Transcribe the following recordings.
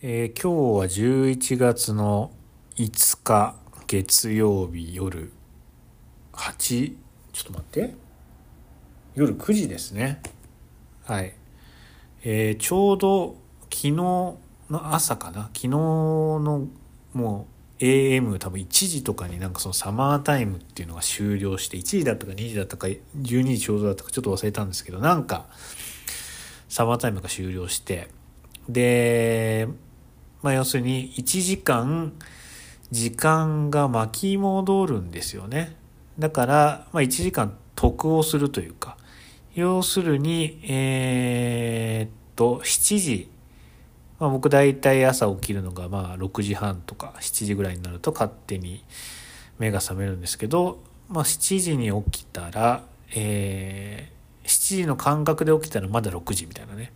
えー今日は11月の5日月曜日夜8ちょっと待って。夜9時ですね。はい。えーちょうど昨日の朝かな。昨日のもう AM 多分1時とかになんかそのサマータイムっていうのが終了して1時だったか2時だったか12時ちょうどだったかちょっと忘れたんですけどなんかサマータイムが終了してでまあ要するに1時間時間が巻き戻るんですよね。だから、まあ、1時間得をするというか。要するにえーっと7時。まあ、僕大体朝起きるのがまあ6時半とか7時ぐらいになると勝手に目が覚めるんですけど、まあ、7時に起きたら、えー、7時の感覚で起きたらまだ6時みたいなね。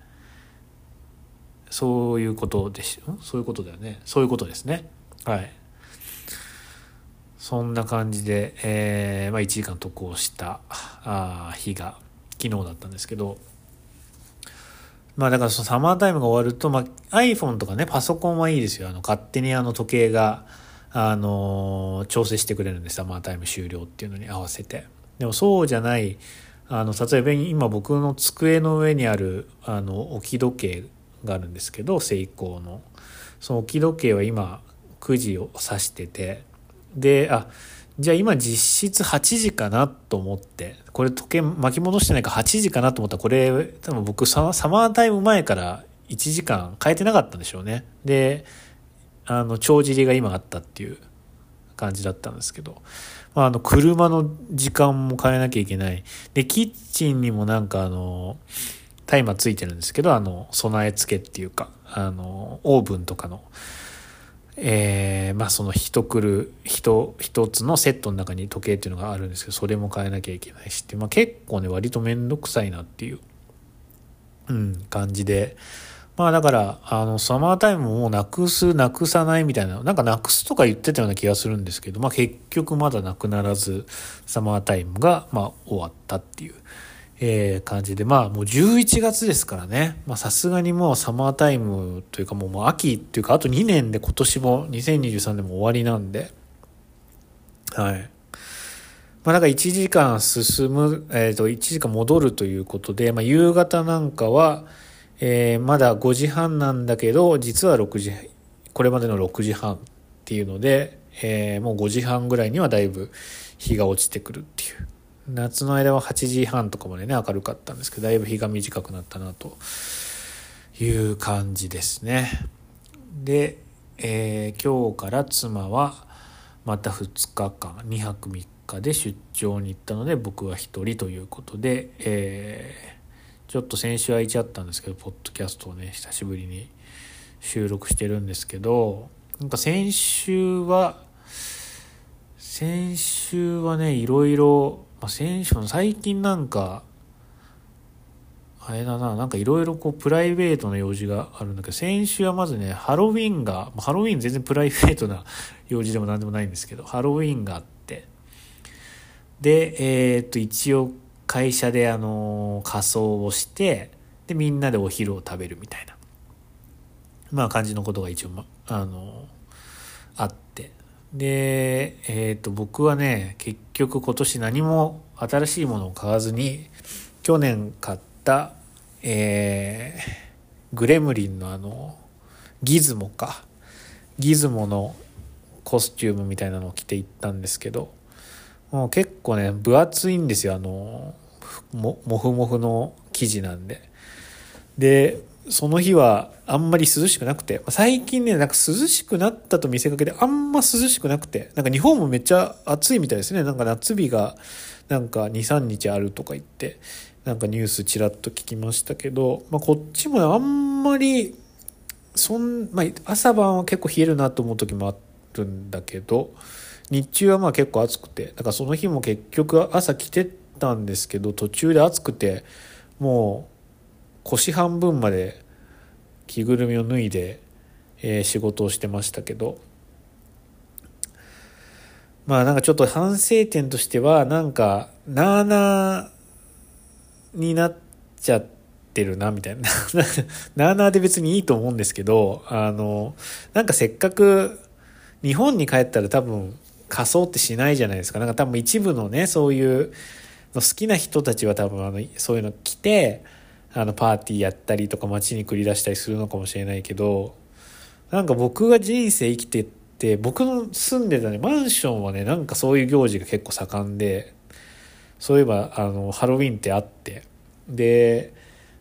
そういうことでしょそういうことだよねそういうことですねはいそんな感じで、えーまあ、1時間得をしたあ日が昨日だったんですけどまあだからそのサマータイムが終わると、まあ iPhone とかね、パソコンはいいですよ。あの、勝手にあの時計が、あの調整してくれるんです。サマータイム終了っていうのに合わせて。でもそうじゃない、あの、例えば今僕の机の上にある、あの、置き時計があるんですけど、セイコーの。その置き時計は今、9時を指してて、で、あ、じゃあ今実質8時かなと思って、これ時計巻き戻してないから8時かなと思ったら、これ多分僕サマータイム前から1時間変えてなかったんでしょうね。で、あの、帳尻が今あったっていう感じだったんですけど、まあ、あの、車の時間も変えなきゃいけない。で、キッチンにもなんかあの、タイマーついてるんですけど、あの、備え付けっていうか、あの、オーブンとかの、えーまあその一くる一一つのセットの中に時計っていうのがあるんですけどそれも変えなきゃいけないしって、まあ、結構ね割と面倒くさいなっていう、うん、感じでまあだからあのサマータイムももうなくすなくさないみたいななんかなくすとか言ってたような気がするんですけど、まあ、結局まだなくならずサマータイムがまあ終わったっていう。えー感じでまあもう11月ですからね。まさすがにもうサマータイムというかもうもう秋っていうかあと2年で今年も2023年も終わりなんで。はい。まあなんか1時間進む、えー、と1時間戻るということで、まあ、夕方なんかは、えーまだ5時半なんだけど実は6時これまでの6時半っていうので、えーもう5時半ぐらいにはだいぶ日が落ちてくるっていう。夏の間は8時半とかまでね明るかったんですけどだいぶ日が短くなったなという感じですね。で、えー今日から妻はまた2日間2泊3日で出張に行ったので僕は1人ということで、えーちょっと先週空いちゃったんですけどポッドキャストをね久しぶりに収録してるんですけどなんか先週は先週はねいろいろ、まあ、先週も最近なんかあれだななんかいろいろこうプライベートな用事があるんだけど先週はまずねハロウィンがハロウィン全然プライベートな 用事でも何でもないんですけどハロウィンがあって。でえーっと一応会社であの仮装をしてでみんなでお昼を食べるみたいな。まあ感じのことが一応、ま、あのでえーと僕はね結局今年何も新しいものを買わずに去年買ったえーグレムリンのあのギズモか。ギズモのコスチュームみたいなのを着て行ったんですけどもう結構ね分厚いんですよ。あのももふもふの生地なんで。でその日はあんまり涼しくなくて最近ねなんか涼しくなったと見せかけであんま涼しくなくてなんか日本もめっちゃ暑いみたいですね。なんか夏日がなんか23日あるとか言ってなんかニュースちらっと聞きましたけど、まあ、こっちもあんまりそん、まあ、朝晩は結構冷えるなと思う時もあるんだけど日中はまあ結構暑くてだからその日も結局朝着てたんですけど途中で暑くてもう腰半分まで着ぐるみを脱いで、えー仕事をしてましたけどまあなんかちょっと反省点としてはなんかなあなあになっちゃってるな、みたいな。なあなあで別にいいと思うんですけど、あの、なんかせっかく日本に帰ったら多分仮装ってしないじゃないですか。なんか多分一部のね、そういうの好きな人たちは多分あの、そういうの着て、あの、パーティーやったりとか街に繰り出したりするのかもしれないけど、なんか僕が人生生きてって、僕の住んでたね、マンションはね、なんかそういう行事が結構盛んで、そういえば、あの、ハロウィンってあって、で、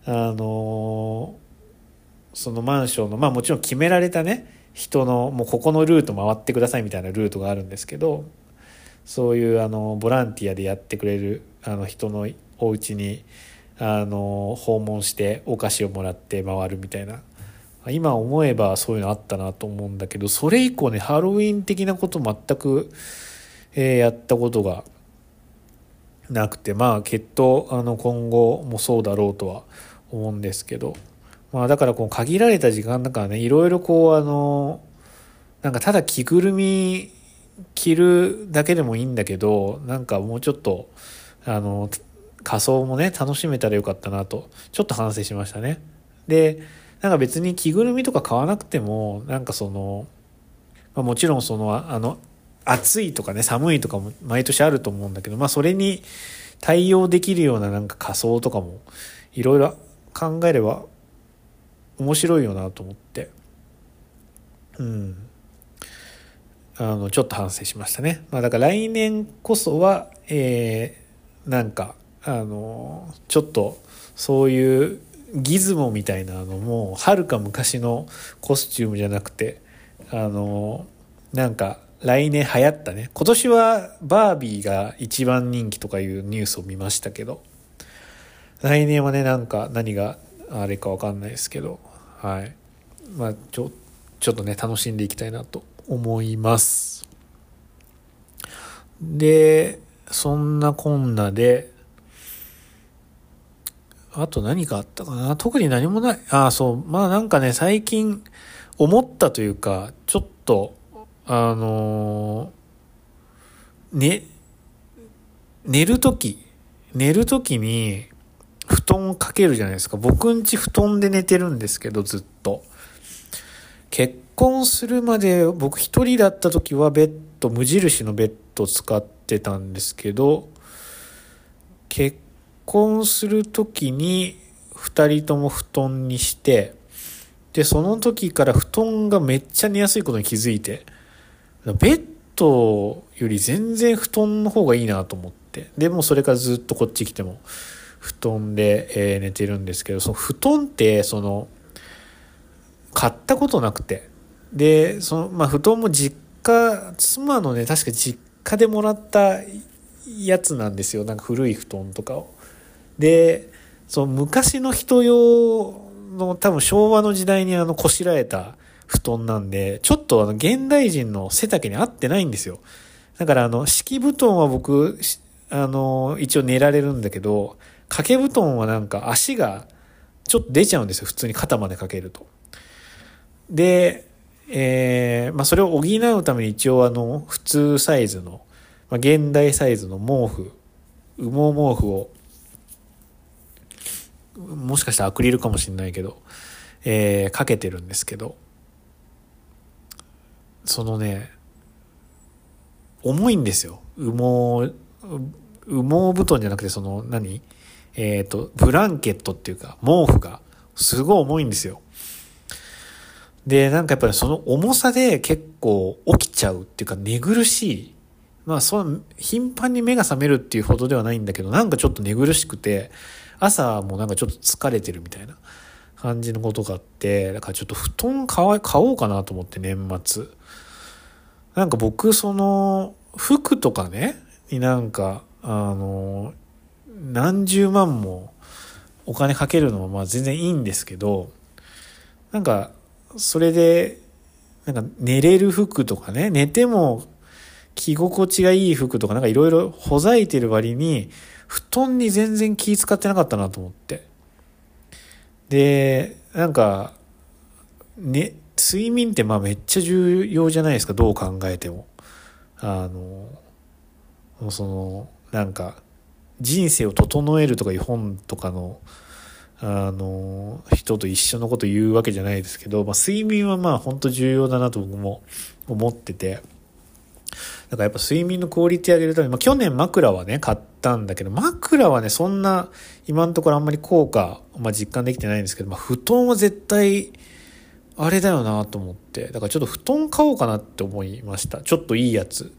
あのそのマンションの、まあもちろん決められたね、人の、もうここのルート回ってくださいみたいなルートがあるんですけど、そういうあの、ボランティアでやってくれるあの人のお家に、あの、訪問してお菓子をもらって回るみたいな。今思えばそういうのあったなと思うんだけど、それ以降ね、ハロウィン的なこと全く、えー、やったことがなくて、まあ、きっと、あの、今後もそうだろうとは思うんですけど、まあ、だからこう限られた時間だからね、いろいろこう、あの、なんかただ着ぐるみ着るだけでもいいんだけど、なんかもうちょっと、あの、仮装もね、楽しめたらよかったなと、ちょっと反省しましたね。で、なんか別に着ぐるみとか買わなくても、なんかその、まあ、もちろんその、あの、暑いとかね、寒いとかも毎年あると思うんだけど、まあそれに対応できるようななんか仮装とかもいろいろ考えれば面白いよなと思って。うん。あの、ちょっと反省しましたね。まあだから来年こそは、えー、なんか、あの、ちょっとそういうギズモみたいなのも、はるか昔のコスチュームじゃなくて、あの、なんか、来年流行ったね。今年はバービーが一番人気とかいうニュースを見ましたけど、来年はね、なんか何があれかわかんないですけど、はい。まあ、ちょ、ちょっとね、楽しんでいきたいなと思います。で、そんなこんなで、あと何かあったかな？特に何もない。ああ、そう。まあなんかね、最近思ったというか、ちょっとあのね、寝るとき、寝るときに布団をかけるじゃないですか。僕んち布団で寝てるんですけど、ずっと。結婚するまで僕一人だった時はベッド、無印のベッド使ってたんですけど、結婚する時に二人とも布団にして、で、その時から布団がめっちゃ寝やすいことに気づいて、ベッドより全然布団の方がいいなと思って。でもそれからずっとこっち来ても布団で、え寝てるんですけど、その布団ってその、買ったことなくて。で、その、まあ布団も実家、妻のね、確か実家でもらったやつなんですよ。なんか古い布団とかを。で、その昔の人用の多分昭和の時代にあのこしらえた布団なんで、ちょっとあの、現代人の背丈に合ってないんですよ。だからあの、敷布団は僕、あの、一応寝られるんだけど、掛け布団はなんか足がちょっと出ちゃうんですよ。普通に肩までかけると。で、えー、まあそれを補うために一応あの、普通サイズの、まあ現代サイズの毛布、羽毛毛布を、もしかしたらアクリルかもしれないけど、えー、かけてるんですけど、そのね、重いんですよ。羽毛、羽毛布団じゃなくて、その何、えっ、ー、と、ブランケットっていうか、毛布が、すごい重いんですよ。で、なんかやっぱりその重さで結構起きちゃうっていうか寝苦しい。まあそう、頻繁に目が覚めるっていうほどではないんだけど、なんかちょっと寝苦しくて、朝もなんかちょっと疲れてるみたいな感じのことがあって、だからちょっと布団買おうかなと思って年末。なんか僕、その、服とかね、になんか、あの、何十万もお金かけるのはまあ全然いいんですけど、なんか、それで、なんか寝れる服とかね、寝ても着心地がいい服とかなんかいろいろほざいてる割に、布団に全然気使ってなかったなと思って。で、なんか、ね、睡眠ってまあめっちゃ重要じゃないですか、どう考えても。あの、その、なんか、人生を整えるとかいう本とかの、あの、人と一緒のこと言うわけじゃないですけど、まあ、睡眠はまあ本当重要だなと僕も思ってて、だからやっぱ睡眠のクオリティ上げるために、まあ、去年枕はね、買ったんだけど、枕はね、そんな、今のところあんまり効果、まあ、実感できてないんですけど、まあ、布団は絶対、あれだよなと思って、だからちょっと布団買おうかなって思いました。ちょっといいやつ。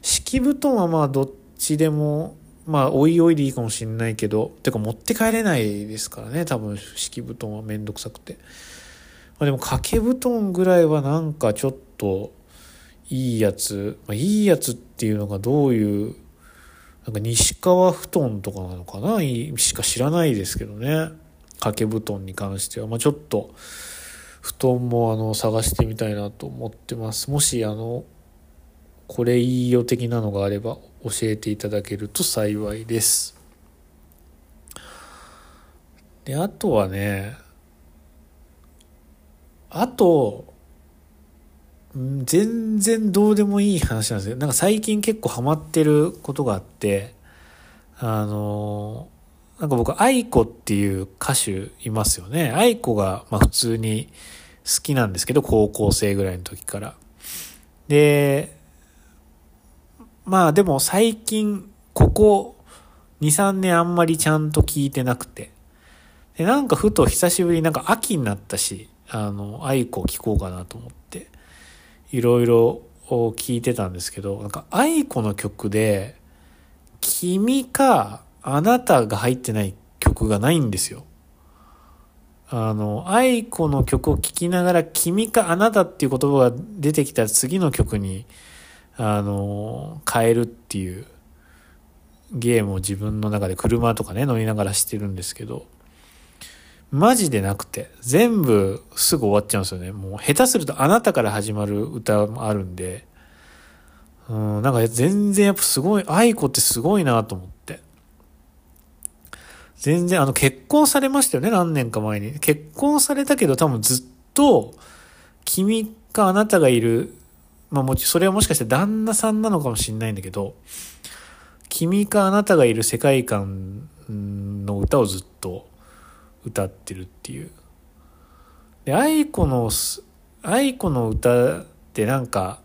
敷布団はまあどっちでもまあ、おいおいでいいかもしんないけど、てか持って帰れないですからね、多分、敷布団はめんどくさくて。まあ、でも、掛け布団ぐらいはなんかちょっと、いいやつ、まあ、いいやつっていうのがどういう、なんか西川布団とかなのかな？しか知らないですけどね。掛け布団に関しては。まあ、ちょっと、布団もあの、探してみたいなと思ってます。もし、あの、これいいよ的なのがあれば教えていただけると幸いです。で、あとはね、あと、全然どうでもいい話なんですよ。なんか最近結構ハマってることがあって、あの、なんか僕、愛子っていう歌手いますよね。愛子が、まあ普通に好きなんですけど、高校生ぐらいの時から。で、まあでも最近、ここ2、3年あんまりちゃんと聞いてなくて。で、なんかふと久しぶりなんか秋になったし、あの、愛子聞こうかなと思って、いろいろ聞いてたんですけど、なんか愛子の曲で、君かあなたが入ってない曲がないんですよ。あの、愛子の曲を聴きながら、君かあなたっていう言葉が出てきた次の曲に、あの、変えるっていうゲームを自分の中で車とかね、乗りながらしてるんですけど、マジでなくて、全部すぐ終わっちゃうんですよね。もう下手するとあなたから始まる歌もあるんで、うん、なんか全然やっぱすごい、愛子ってすごいなと思って。全然、あの結婚されましたよね、何年か前に。結婚されたけど多分ずっと、君かあなたがいるまあもち、それはもしかして旦那さんなのかもしれないんだけど、君かあなたがいる世界観の歌をずっと歌ってるっていう。で、愛子の、愛子の歌ってなんか、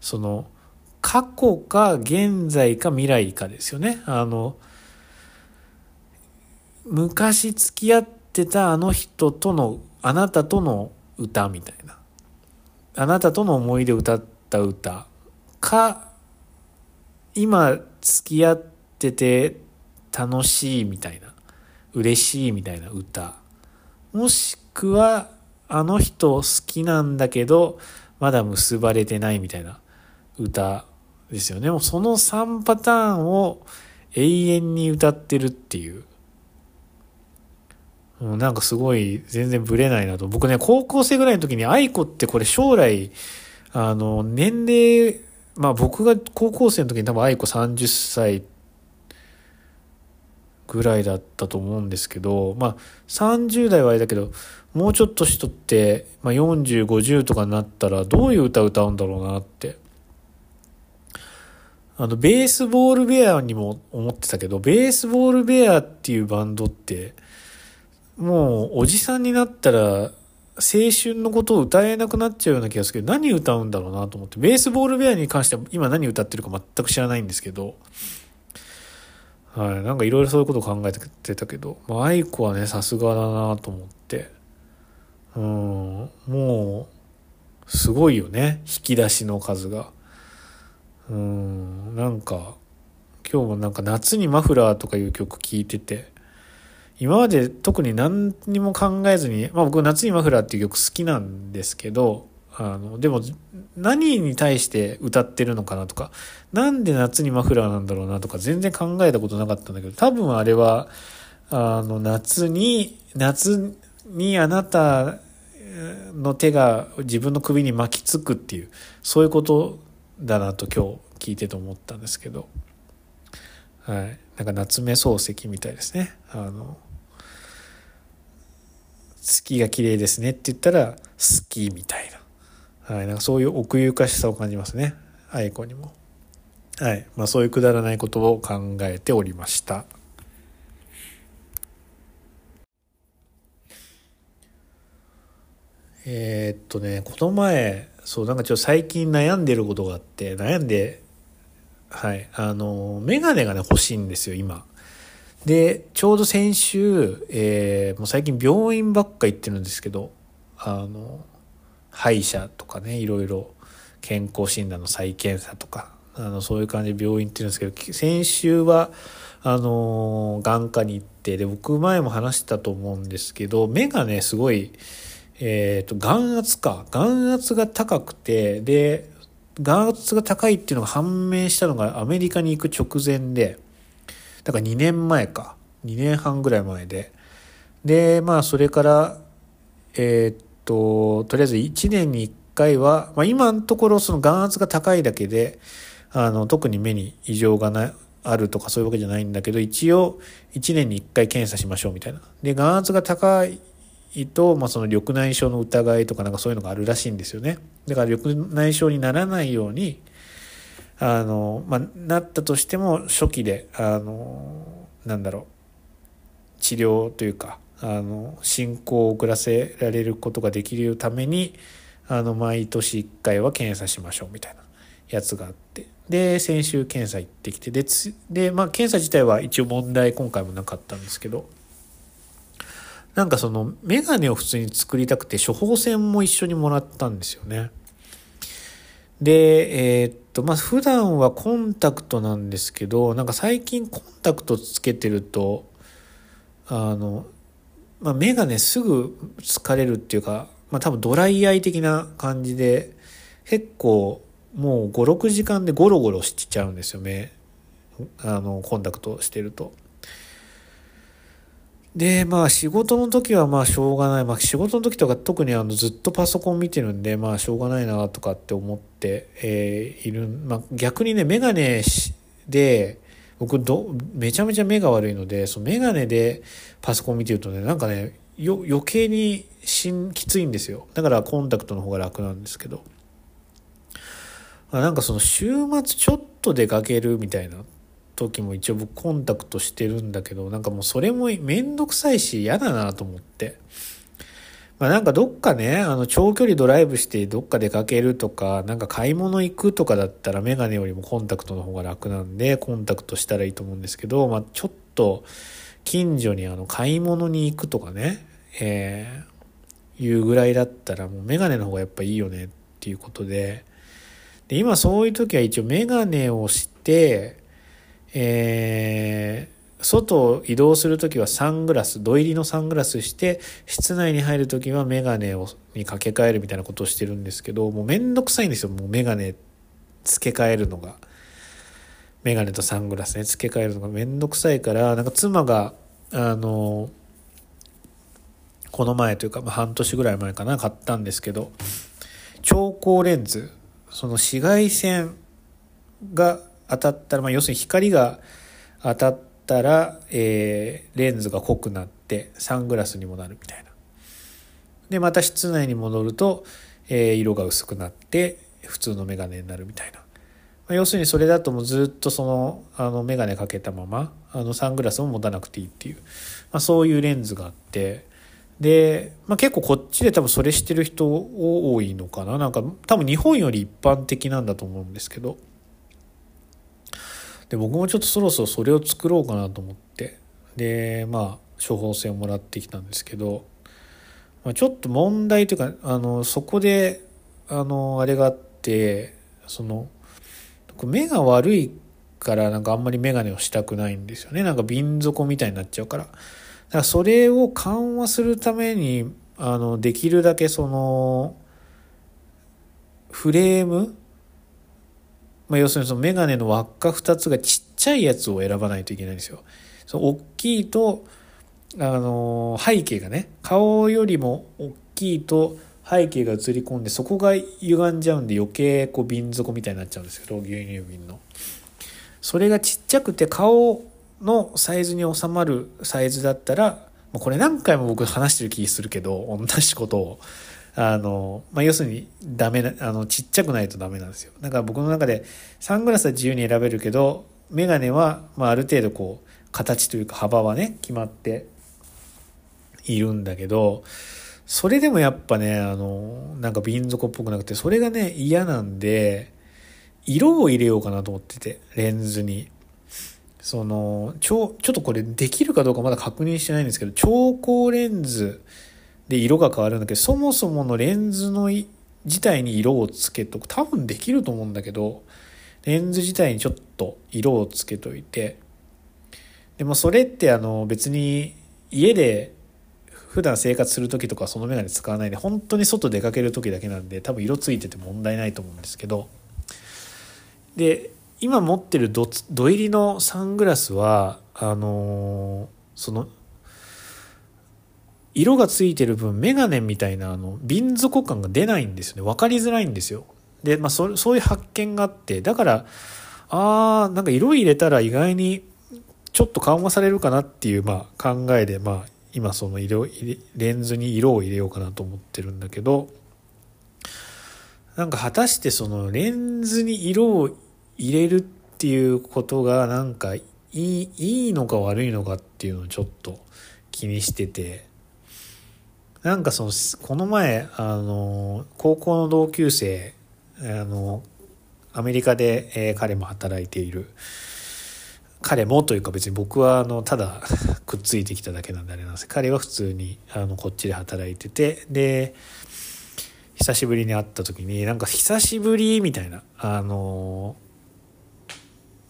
その、過去か現在か未来かですよね。あの、昔付き合ってたあの人との、あなたとの歌みたいな。あなたとの思い出を歌った歌か、今付き合ってて楽しいみたいな、嬉しいみたいな歌。もしくは、あの人好きなんだけど、まだ結ばれてないみたいな歌ですよね。もうその3パターンを永遠に歌ってるっていう。う、なんかすごい全然ブレないなと。僕ね、高校生ぐらいの時に愛子ってこれ将来、あの、年齢、まあ僕が高校生の時に多分愛子30歳ぐらいだったと思うんですけど、まあ30代はあれだけど、もうちょっとしとって、まあ40、50とかになったらどういう歌歌うんだろうなって。あの、ベースボールベアにも思ってたけど、ベースボールベアっていうバンドって、もうおじさんになったら青春のことを歌えなくなっちゃうような気がするけど、何歌うんだろうなと思って、ベースボールベアに関しては今何歌ってるか全く知らないんですけど、はい、なんかいろいろそういうことを考えてたけど、まあ、愛子はね、さすがだなと思って、うん、もう、すごいよね、引き出しの数が。うん、なんか、今日もなんか夏にマフラーとかいう曲聴いてて、今まで特に何にも考えずに、まあ僕夏にマフラーっていう曲好きなんですけど、あの、でも何に対して歌ってるのかなとか、なんで夏にマフラーなんだろうなとか全然考えたことなかったんだけど、多分あれは、あの、夏に、夏にあなたの手が自分の首に巻きつくっていう、そういうことだなと今日聞いてて思ったんですけど、はい。なんか夏目漱石みたいですね。あの、月が綺麗ですねって言ったら好きみたいな。はい、なんかそういう奥ゆかしさを感じますね。愛子にも。はい。まあそういうくだらないことを考えておりました。えー、っとね、この前、そう、なんかちょっと最近悩んでることがあって、悩んで、はい、あの、メガネがね、欲しいんですよ、今。で、ちょうど先週、えー、もう最近病院ばっか行ってるんですけど、あの、歯医者とかね、いろいろ健康診断の再検査とか、あの、そういう感じで病院行ってるんですけど、先週は、あの、眼科に行って、で、僕前も話したと思うんですけど、目がね、すごい、えっ、ー、と、眼圧か。眼圧が高くて、で、眼圧が高いっていうのが判明したのがアメリカに行く直前で、だから2年前か。2年半ぐらい前で。で、まあ、それから、えっ、と、とりあえず1年に1回は、まあ、今のところその眼圧が高いだけで、あの、特に目に異常がない、あるとかそういうわけじゃないんだけど、一応1年に1回検査しましょうみたいな。で、眼圧が高いと、まあ、その緑内障の疑いとかなんかそういうのがあるらしいんですよね。だから緑内障にならないように、あの、まあ、なったとしても初期で、あの、なんだろう、治療というか、あの、進行を遅らせられることができるために、あの、毎年1回は検査しましょうみたいなやつがあって。で、先週検査行ってきて、で、でまあ、検査自体は一応問題今回もなかったんですけど、なんかそのメガネを普通に作りたくて処方箋も一緒にもらったんですよね。で、えー、っと、まあ、普段はコンタクトなんですけど、なんか最近コンタクトつけてると、あの、まあ、目がね、すぐ疲れるっていうか、まあ、多分ドライアイ的な感じで、結構もう5、6時間でゴロゴロしちゃうんですよ、目。あの、コンタクトしてると。で、まあ仕事の時はまあしょうがない。まあ仕事の時とか特にあのずっとパソコン見てるんで、まあしょうがないなとかって思って、えー、いる。まあ逆にね、メガネで、僕ど、めちゃめちゃ目が悪いので、そのメガネでパソコン見てるとね、なんかね、余計にしんきついんですよ。だからコンタクトの方が楽なんですけど。なんかその週末ちょっと出かけるみたいな時も一応僕コンタクトしてるんだけど、なんかもうそれもめんどくさいし嫌だなと思って。まあなんかどっかね、あの長距離ドライブしてどっか出かけるとか、なんか買い物行くとかだったらメガネよりもコンタクトの方が楽なんで、コンタクトしたらいいと思うんですけど、まあちょっと近所にあの買い物に行くとかね、えー、いうぐらいだったらもうメガネの方がやっぱいいよねっていうことで、で今そういう時は一応メガネをして、え、外を移動するときはサングラス、土入りのサングラスして、室内に入るときはメガネをに掛け替えるみたいなことをしてるんですけど、もうめんどくさいんですよ、もうメガネ付け替えるのが。メガネとサングラスね、付け替えるのがめんどくさいから、なんか妻が、あの、この前というか、まあ、半年ぐらい前かな、買ったんですけど、超光レンズ、その紫外線が当たったら、まあ、要するに光が当たったら、えー、レンズが濃くなってサングラスにもなるみたいな。でまた室内に戻ると、えー、色が薄くなって普通のメガネになるみたいな。まあ、要するにそれだともうずっとそのあのメガネかけたままあのサングラスも持たなくていいっていう、まあ、そういうレンズがあってで、まあ、結構こっちで多分それしてる人多いのかななんか多分日本より一般的なんだと思うんですけど。で僕もちょっとそろそろそれを作ろうかなと思って。でまあ処方箋をもらってきたんですけど、まあ、ちょっと問題というかあのそこであのあれがあってその目が悪いからなんかあんまり眼鏡をしたくないんですよね。なんか瓶底みたいになっちゃうから。だからそれを緩和するためにあのできるだけそのフレームまあ、要するにそのメガネの輪っか2つがちっちゃいやつを選ばないといけないんですよ。その大きいと、あのー、背景がね、顔よりも大きいと背景が映り込んで、そこが歪んじゃうんで余計こう瓶底みたいになっちゃうんですけど、牛乳瓶の。それがちっちゃくて顔のサイズに収まるサイズだったら、これ何回も僕話してる気するけど、同じことを。あの、まあ、要するにダメな、あの、ちっちゃくないとダメなんですよ。だから僕の中でサングラスは自由に選べるけど、メガネは、まあ、ある程度こう、形というか幅はね、決まっているんだけど、それでもやっぱね、あの、なんか瓶底っぽくなくて、それがね、嫌なんで、色を入れようかなと思ってて、レンズに。その、ちょ、ちょっとこれできるかどうかまだ確認してないんですけど、超光レンズで色が変わるんだけど、そもそものレンズの自体に色をつけとく。多分できると思うんだけど、レンズ自体にちょっと色をつけといて、でもそれってあの別に家で普段生活する時とかそのメガネ使わないで本当に外出かける時だけなんで多分色ついてて問題ないと思うんですけどで今持ってるドド入りのサングラスはあのー、その色がついてる分メガネみたいなあの瓶底感が出ないんですよね。分かりづらいんですよ。で、まあ、そそういう発見があってだからあーなんか色入れたら意外にちょっと緩和されるかなっていう、まあ、考えで、まあ、今その色レンズに色を入れようかなと思ってるんだけどなんか果たしてそのレンズに色を入れるっていうことがなんかいいいいのか悪いのかっていうのをちょっと気にしててなんかそのこの前あの高校の同級生あのアメリカで、えー、彼も働いている。彼もというか別に僕はあのただ くっついてきただけなんであれなんです。彼は普通にあのこっちで働いててで久しぶりに会った時になんか久しぶりみたいなあの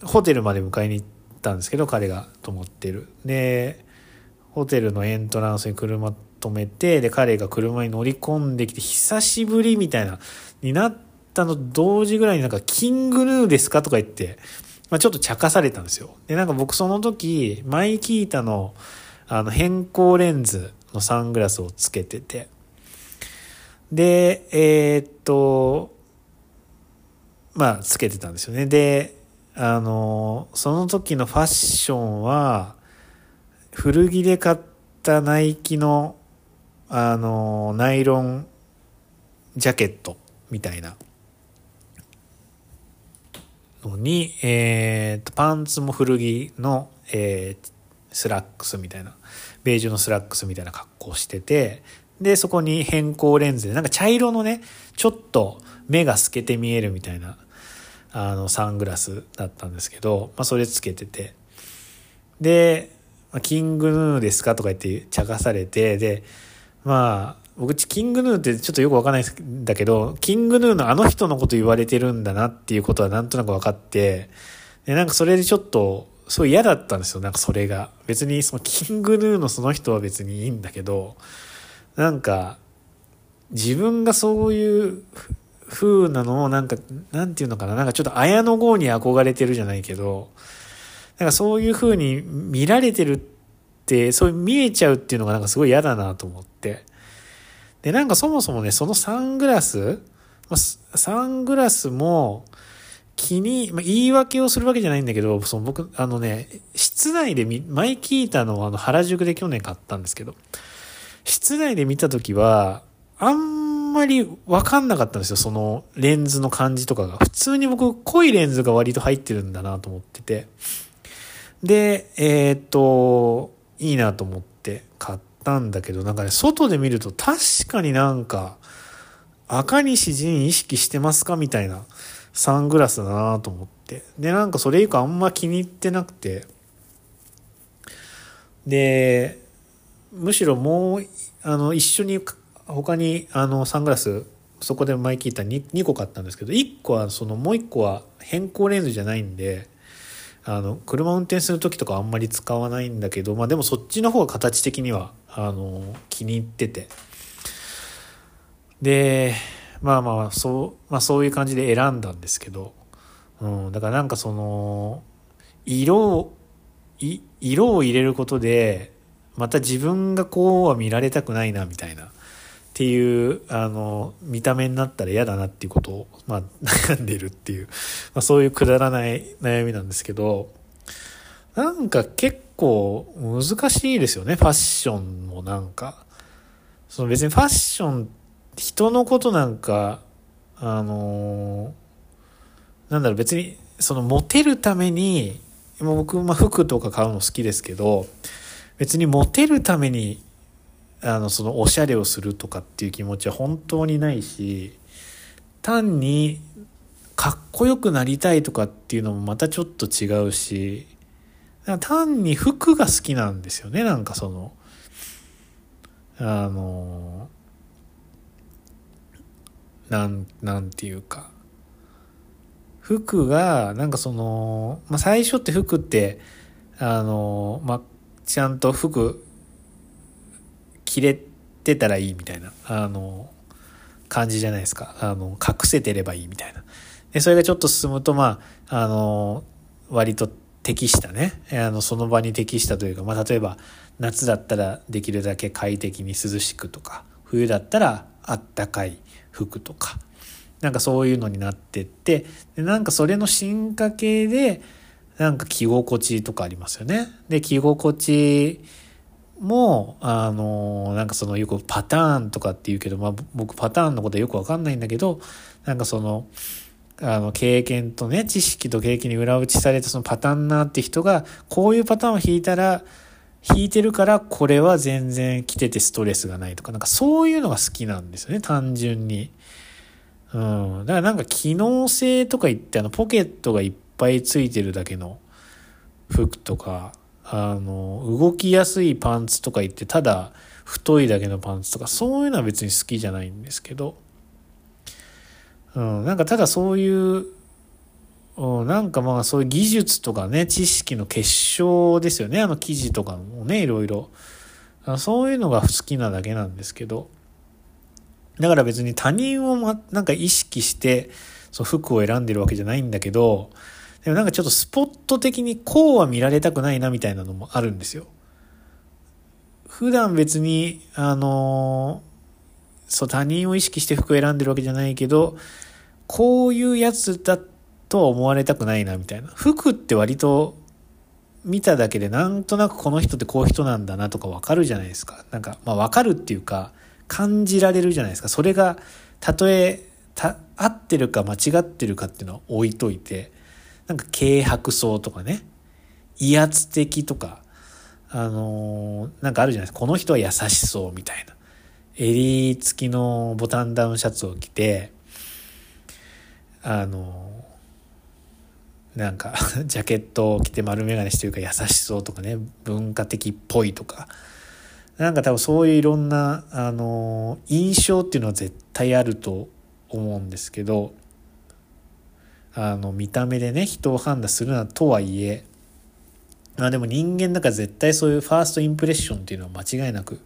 ホテルまで迎えに行ったんですけど彼が泊まってる。でホテルのエントランスに車止めてで彼が車に乗り込んできて久しぶりみたいなになったの同時ぐらいになんか「キングヌーですか?」とか言ってまあ、ちょっと茶化されたんですよ。で、なんか僕その時、マイキータのあの変更レンズのサングラスをつけてて、で、えー、っと、まあ、つけてたんですよね。で、あの、その時のファッションは、古着で買ったナイキの、あの、ナイロンジャケットみたいな。のに、えー、とパンツも古着の、えー、スラックスみたいな。ベージュのスラックスみたいな格好してて。でそこに変更レンズでなんか茶色のねちょっと目が透けて見えるみたいなあのサングラスだったんですけど、まあ、それつけてて。で「キングヌーですか?」とか言って茶化されてでまあ僕キングヌーってちょっとよくわかんないんだけど、キングヌーのあの人のこと言われてるんだなっていうことはなんとなく分かって、で、なんかそれでちょっと、すごい嫌だったんですよ、なんかそれが。別にそのキングヌーのその人は別にいいんだけど、なんか、自分がそういう風なのをなんか、なんていうのかな、なんかちょっと綾野剛に憧れてるじゃないけど、なんかそういう風に見られてるって、そういう見えちゃうっていうのがなんかすごい嫌だなと思って。で、なんかそもそもね、そのサングラス、サングラスも気に、まあ、言い訳をするわけじゃないんだけど、その僕、あのね、室内でマイキータのあの原宿で去年買ったんですけど、室内で見た時は、あんまりわかんなかったんですよ、そのレンズの感じとかが。普通に僕、濃いレンズが割と入ってるんだなと思ってて。で、えー、っと、いいなと思って買っ、たんだけど、なんかね、外で見ると確かになんか、赤西仁意識してますかみたいなサングラスだなと思って。で、なんかそれ以降あんま気に入ってなくて。で、むしろもう、あの、一緒に他にあのサングラス、そこで前聞いた 2, 2個買ったんですけど、1個はそのもう1個は変更レンズじゃないんで、あの、車運転する時とかあんまり使わないんだけど、まあでもそっちの方が形的にはあの気に入ってて。でまあまあそう、まあ、そういう感じで選んだんですけど、うん、だからなんかその色を色を入れることでまた自分がこうは見られたくないなみたいな。っていうあの見た目になったら嫌だなっていうことを、まあ、悩んでるっていう、まあ、そういうくだらない悩みなんですけどなんか結構難しいですよね、ファッションもなんか。その別にファッション、人のことなんか、あの、なんだろう、別に、そのモテるために、僕、まあ、服とか買うの好きですけど、別にモテるために、あのそのおしゃれをするとかっていう気持ちは本当にないし単にかっこよくなりたいとかっていうのもまたちょっと違うし単に服が好きなんですよねなんかそのあのなんなんていうか。服がなんかその、まあ、最初って服ってあのまあちゃんと服着れてたらいいみたいなあの感じじゃないですか。あの隠せてればいいみたいな。でそれがちょっと進むとまああの割と適したね。あのその場に適したというか、まあ、例えば夏だったらできるだけ快適に涼しくとか冬だったらあったかい服とかなんかそういうのになってってでなんかそれの進化系でなんか着心地とかありますよね。で着心地もあのなんかそのよくパターンとかって言うけど、まあ、僕パターンのことはよくわかんないんだけどなんかそのあの経験とね知識と経験に裏打ちされたそのパターンなって人がこういうパターンを引いたら引いてるからこれは全然着ててストレスがないとかなんかそういうのが好きなんですよね単純に。うん、だからなんか機能性とか言ってあのポケットがいっぱいついてるだけの服とかあの動きやすいパンツとか言ってただ太いだけのパンツとかそういうのは別に好きじゃないんですけど、うん、なんかただそういう、うん、なんかまあそういう技術とかね知識の結晶ですよね。あの記事とかもねいろいろ。そういうのが好きなだけなんですけど。だから別に他人をま、なんか意識して、そう服を選んでるわけじゃないんだけど、でもなんかちょっとスポット的にこうは見られたくないなみたいなのもあるんですよ。普段別に、あのそう他人を意識して服選んでるわけじゃないけど、こういうやつだとは思われたくないなみたいな。服って割と見ただけでなんとなくこの人ってこういう人なんだなとかわかるじゃないですか。なんか、まあわかるっていうか、感じられるじゃないですか。それが、たとえ、合ってるか間違ってるかっていうのは置いといて、なんか軽薄そうとかね、威圧的とか、あのー、なんかあるじゃないですか。この人は優しそうみたいな。襟付きのボタンダウンシャツを着て、あのー、なんか ジャケットを着て丸眼鏡してるか優しそうとかね、文化的っぽいとか、なんか多分そういういろんな、あの印象っていうのは絶対あると思うんですけど、あの、見た目でね、人を判断するなとはいえ、あでも人間だから絶対そういうファーストインプレッションっていうのは間違いなく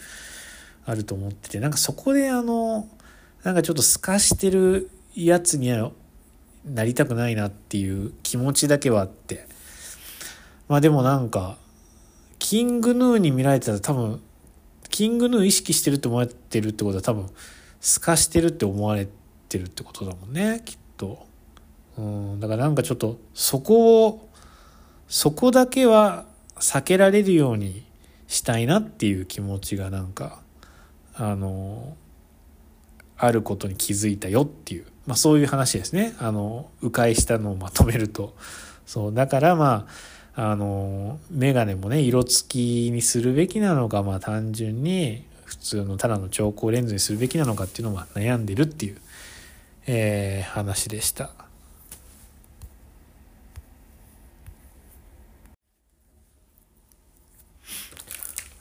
あると思ってて、なんかそこであの、なんかちょっと透かしてるやつにはなりたくないなっていう気持ちだけはあって、まあでもなんか、キングヌーに見られてたら多分キングヌー意識してるって思われてるってことは多分透かしてるって思われてるってことだもんねきっと。うんだからなんかちょっとそこをそこだけは避けられるようにしたいなっていう気持ちがなんかあのあることに気づいたよっていう、まあ、そういう話ですねあの迂回したのをまとめるとそうだからまああの、メガネもね、色付きにするべきなのか、まあ単純に普通のただの調光レンズにするべきなのかっていうのを悩んでるっていう、えー、話でした。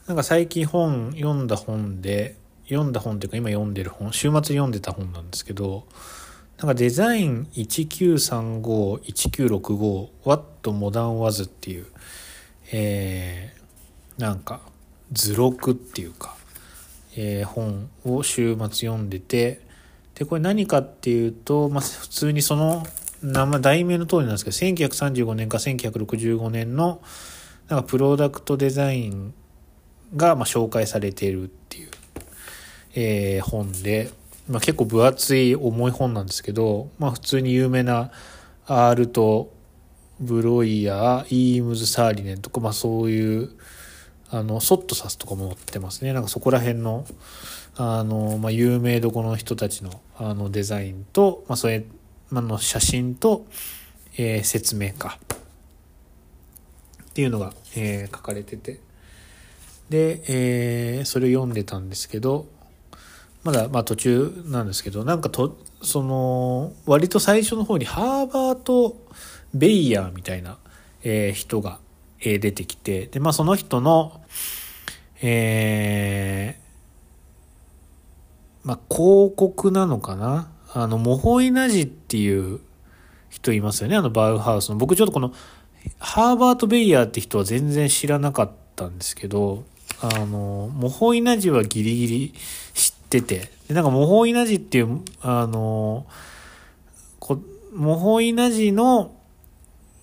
なんか最近本読んだ本で、読んだ本っていうか今読んでる本、週末読んでた本なんですけど、なんかデザイン1935-1965 What Modern Was っていう、えー、なんか図録っていうか、えー、本を週末読んでて、で、これ何かっていうと、まあ、普通にその名前、題名の通りなんですけど、1935年か1965年の、なんかプロダクトデザインが、ま、紹介されているっていう、えー、本で、まあ、結構分厚い重い本なんですけど、まあ、普通に有名なアールとブロイヤー、イームズ・サーリネンとか、まあ、そういうあのソットサスとかも載ってますね。なんかそこら辺のあの、まあ、有名どこの人たちのあのデザインと、まあ、それ、まあの写真と、えー、説明か。っていうのが、えー、書かれてて。で、えー、それを読んでたんですけど、まだ、まあ途中なんですけど、なんかと、その、割と最初の方にハーバート・ベイヤーみたいな、えー、人が、えー、出てきて、で、まあその人の、えー、まあ広告なのかな？あの、モホイナジっていう人いますよね、あのバウハウスの。僕ちょっとこの、ハーバート・ベイヤーって人は全然知らなかったんですけど、あの、モホイナジはギリギリ知ってて、でなんかモホイナジっていう、あの、こモホイナジの、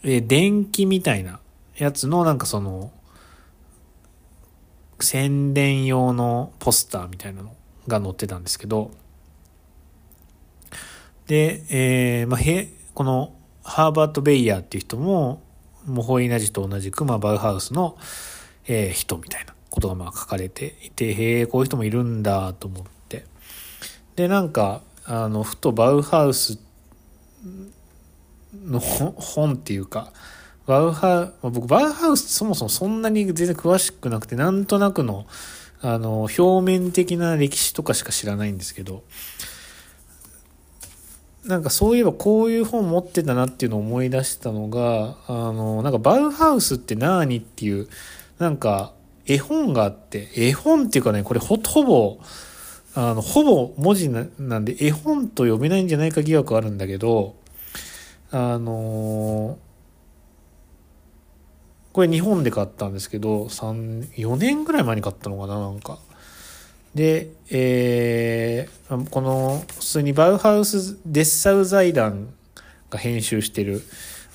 え、電気みたいなやつのなんかその、宣伝用のポスターみたいなのが載ってたんですけど、で、えー、まあ、へ、このハーバート・ベイヤーっていう人も、モホイナジと同じく、まあ、バウハウスの、えー、人みたいな。ことがまあ書かれていて、へえ、こういう人もいるんだと思って。で、なんか、あの、ふとバウハウスの本っていうか、バウハウ、僕、バウハウスそもそもそんなに全然詳しくなくて、なんとなくの、あの、表面的な歴史とかしか知らないんですけど、なんかそういえばこういう本持ってたなっていうのを思い出したのが、あの、なんかバウハウスって何っていう、なんか絵本があって、絵本っていうかね、これほほぼ、あの、ほぼ文字なんで絵本と読めないんじゃないか疑惑あるんだけど、あのこれ日本で買ったんですけど、3、4年ぐらい前に買ったのかな、なんか。で、えー、この、普通にバウハウス・デッサウ財団が編集してる、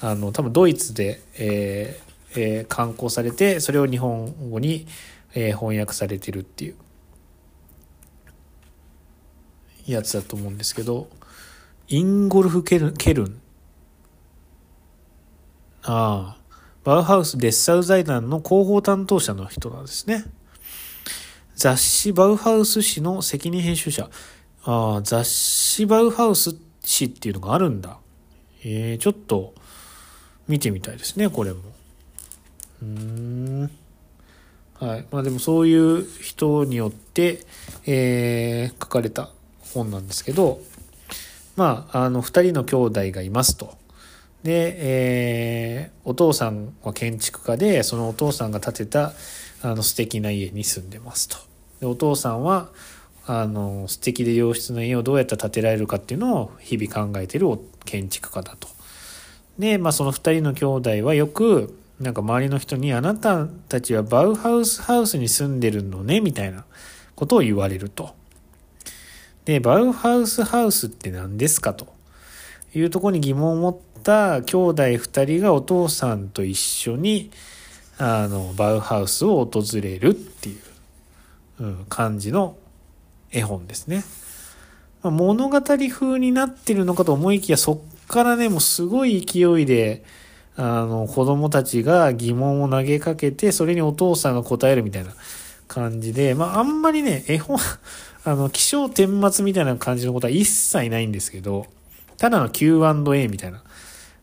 あの、多分ドイツで、えーえー、刊行されて、それを日本語に、えー、翻訳されてるっていう、やつだと思うんですけど、インゴルフケル・ケルン。ああ、バウハウス・デッサウ財団の広報担当者の人なんですね。雑誌バウハウス誌の責任編集者。ああ、雑誌バウハウス誌っていうのがあるんだ。えー、ちょっと見てみたいですね、これも。はい。まあでもそういう人によって、えー、書かれた本なんですけど、まあ、あの、二人の兄弟がいますと。で、えー、お父さんは建築家で、そのお父さんが建てた、あの、素敵な家に住んでますと。でお父さんはあの素敵で良質な家をどうやったら建てられるかっていうのを日々考えてる建築家だと。で、まあ、その2人の兄弟はよくなんか周りの人に「あなたたちはバウハウスハウスに住んでるのね」みたいなことを言われると。でバウハウスハウスって何ですかというとこに疑問を持った兄弟2人がお父さんと一緒にあのバウハウスを訪れるっていううん、感じの絵本ですね。物語風になってるのかと思いきや、そっからね、もうすごい勢いで、あの、子供たちが疑問を投げかけて、それにお父さんが答えるみたいな感じで、まあ、あんまりね、絵本、あの、気象顛末みたいな感じのことは一切ないんですけど、ただの Q&A みたいな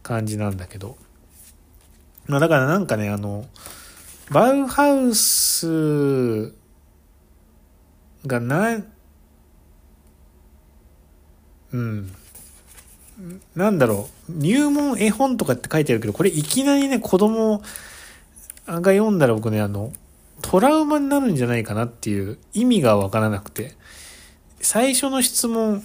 感じなんだけど、まあ、だからなんかね、あの、バウハウスがな、うん。なんだろう。入門絵本とかって書いてあるけど、これいきなりね、子供が読んだら僕ね、あの、トラウマになるんじゃないかなっていう意味がわからなくて。最初の質問、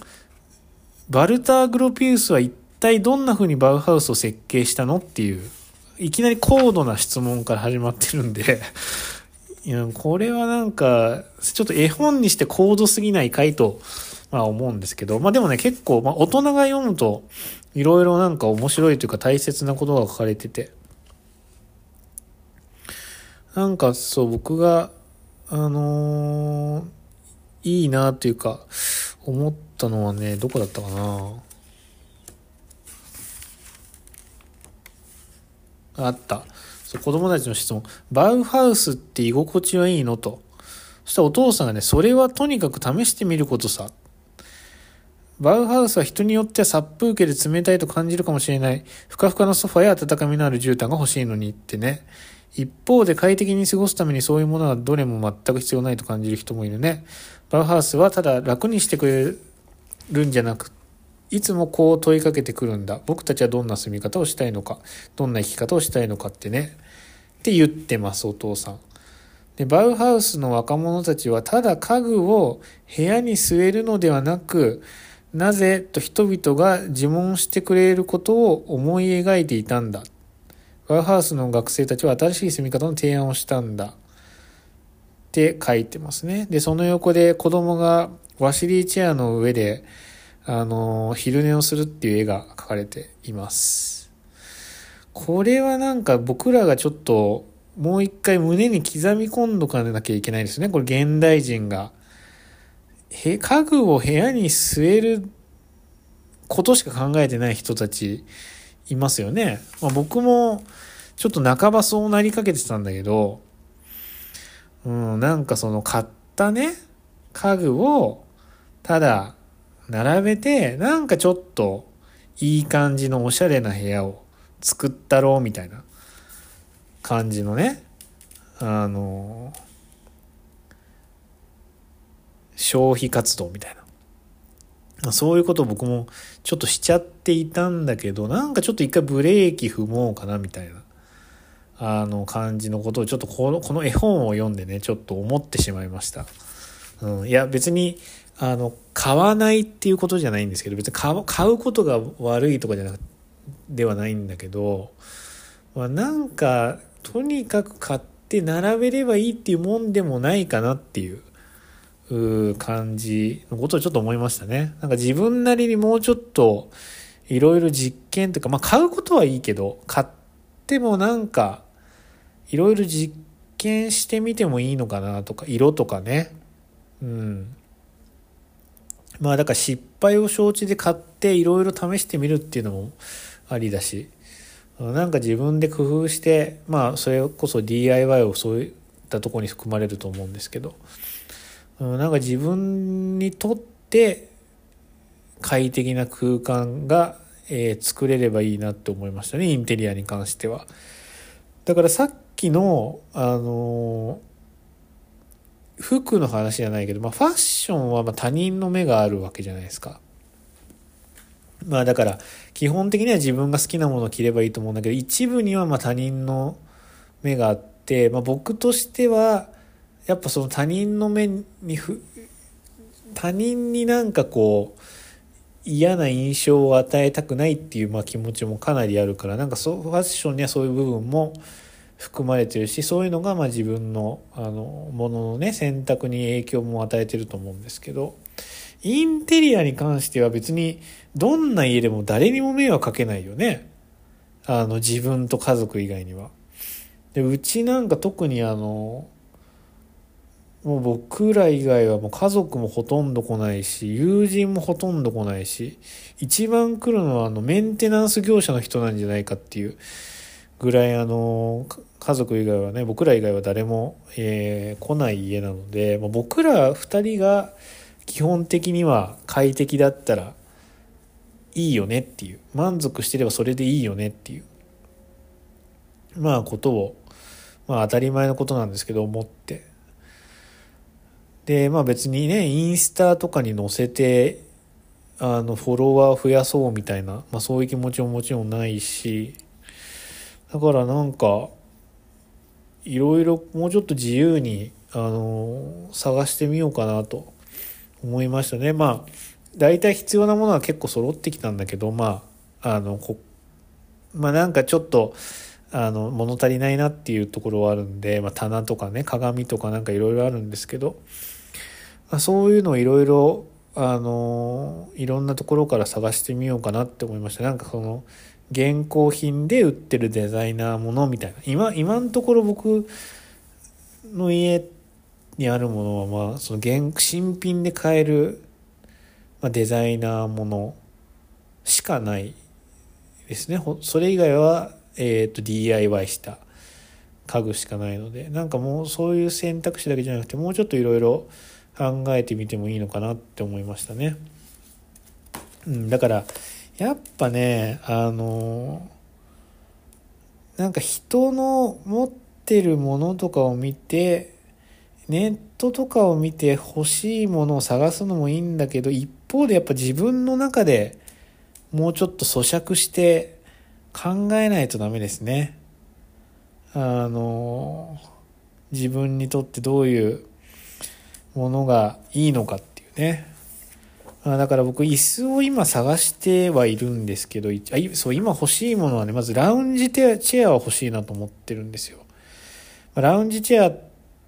バルター・グロピウスは一体どんな風にバウハウスを設計したのっていう、いきなり高度な質問から始まってるんで いや、これはなんか、ちょっと絵本にして高度すぎない回と、まあ思うんですけど、まあでもね、結構、まあ大人が読むと、いろいろなんか面白いというか大切なことが書かれてて、なんかそう、僕が、あのー、いいなというか、思ったのはね、どこだったかなあった。そう子供たちの質問、バウハウスって居心地はいいの？と。そしたらお父さんがね、それはとにかく試してみることさ。バウハウスは人によっては殺風景で冷たいと感じるかもしれない。ふかふかのソファや温かみのある絨毯が欲しいのにってね、一方で快適に過ごすためにそういうものはどれも全く必要ないと感じる人もいるね。バウハウスはただ楽にしてくれるんじゃなく、いつもこう問いかけてくるんだ。僕たちはどんな住み方をしたいのか、どんな生き方をしたいのかってね。って言ってます、お父さん。で、バウハウスの若者たちはただ家具を部屋に据えるのではなく、なぜと人々が自問してくれることを思い描いていたんだ。バウハウスの学生たちは新しい住み方の提案をしたんだ。って書いてますね。で、その横で子供がワシリーチェアの上で、あの、昼寝をするっていう絵が描かれています。これはなんか僕らがちょっともう一回胸に刻み込んどかなきゃいけないですね。これ現代人が。家具を部屋に据えることしか考えてない人たちいますよね。まあ、僕もちょっと半ばそうなりかけてたんだけど、うん、なんかその買ったね、家具をただ並べて、なんかちょっといい感じのおしゃれな部屋を作ったろうみたいな感じのね、あの消費活動みたいな。そういうことを僕もちょっとしちゃっていたんだけど、なんかちょっと一回ブレーキ踏もうかなみたいな、あの感じのことをちょっとこの、この絵本を読んでね、ちょっと思ってしまいました。うん、いや別に、あの、買わないっていうことじゃないんですけど、別に買う買うことが悪いとかじゃなくではないんだけど、まあ、なんか、とにかく買って並べればいいっていうもんでもないかなっていう。感じのことをちょっと思いましたね。なんか自分なりにもうちょっといろいろ実験というか、まあ買うことはいいけど、買ってもなんかいろいろ実験してみてもいいのかなとか、色とかね。うん。まあだから失敗を承知で買っていろいろ試してみるっていうのもありだし、なんか自分で工夫して、まあそれこそ DIY をそういったとこに含まれると思うんですけど、なんか自分にとって快適な空間が、えー、作れればいいなって思いましたねインテリアに関しては。だからさっきのあのー、服の話じゃないけど、まあ、ファッションはま他人の目があるわけじゃないですか。まあだから基本的には自分が好きなものを着ればいいと思うんだけど一部にはま他人の目があって、まあ、僕としてはやっぱその他人の目にふ他人になんかこう嫌な印象を与えたくないっていうまあ気持ちもかなりあるからなんかそうファッションにはそういう部分も含まれてるしそういうのがまあ自分のあのもののね選択に影響も与えてると思うんですけどインテリアに関しては別にどんな家でも誰にも迷惑かけないよねあの自分と家族以外には。でうちなんか特にあのもう僕ら以外はもう家族もほとんど来ないし、友人もほとんど来ないし、一番来るのはあのメンテナンス業者の人なんじゃないかっていうぐらいあの、家族以外はね、僕ら以外は誰も、えー、来ない家なので、まあ、僕ら二人が基本的には快適だったらいいよねっていう、満足してればそれでいいよねっていう、まあことを、まあ当たり前のことなんですけど思って、で、まあ別にね、インスタとかに載せて、あの、フォロワー増やそうみたいな、まあそういう気持ちももちろんないし、だからなんか、いろいろもうちょっと自由に、あの、探してみようかなと思いましたね。まあ、大体必要なものは結構揃ってきたんだけど、まあ、あの、こまあなんかちょっと、あの、物足りないなっていうところはあるんで、まあ、棚とかね、鏡とかなんかいろいろあるんですけど、まあ、そういうのをいろいろ、あの、いろんなところから探してみようかなって思いました。なんかその、現行品で売ってるデザイナーものみたいな。今、今のところ僕の家にあるものは、まあ、その現、新品で買える、まあ、デザイナーものしかないですね。それ以外は、えっ、ー、と DIY した家具しかないのでなんかもうそういう選択肢だけじゃなくてもうちょっといろいろ考えてみてもいいのかなって思いましたね。うん、だからやっぱねあのなんか人の持ってるものとかを見てネットとかを見て欲しいものを探すのもいいんだけど一方でやっぱ自分の中でもうちょっと咀嚼して考えないとダメですね。あの自分にとってどういうものがいいのかっていうね。あだから僕椅子を今探してはいるんですけど、あそう今欲しいものはね、まずラウンジチェアは欲しいなと思ってるんですよ。ラウンジチェアっ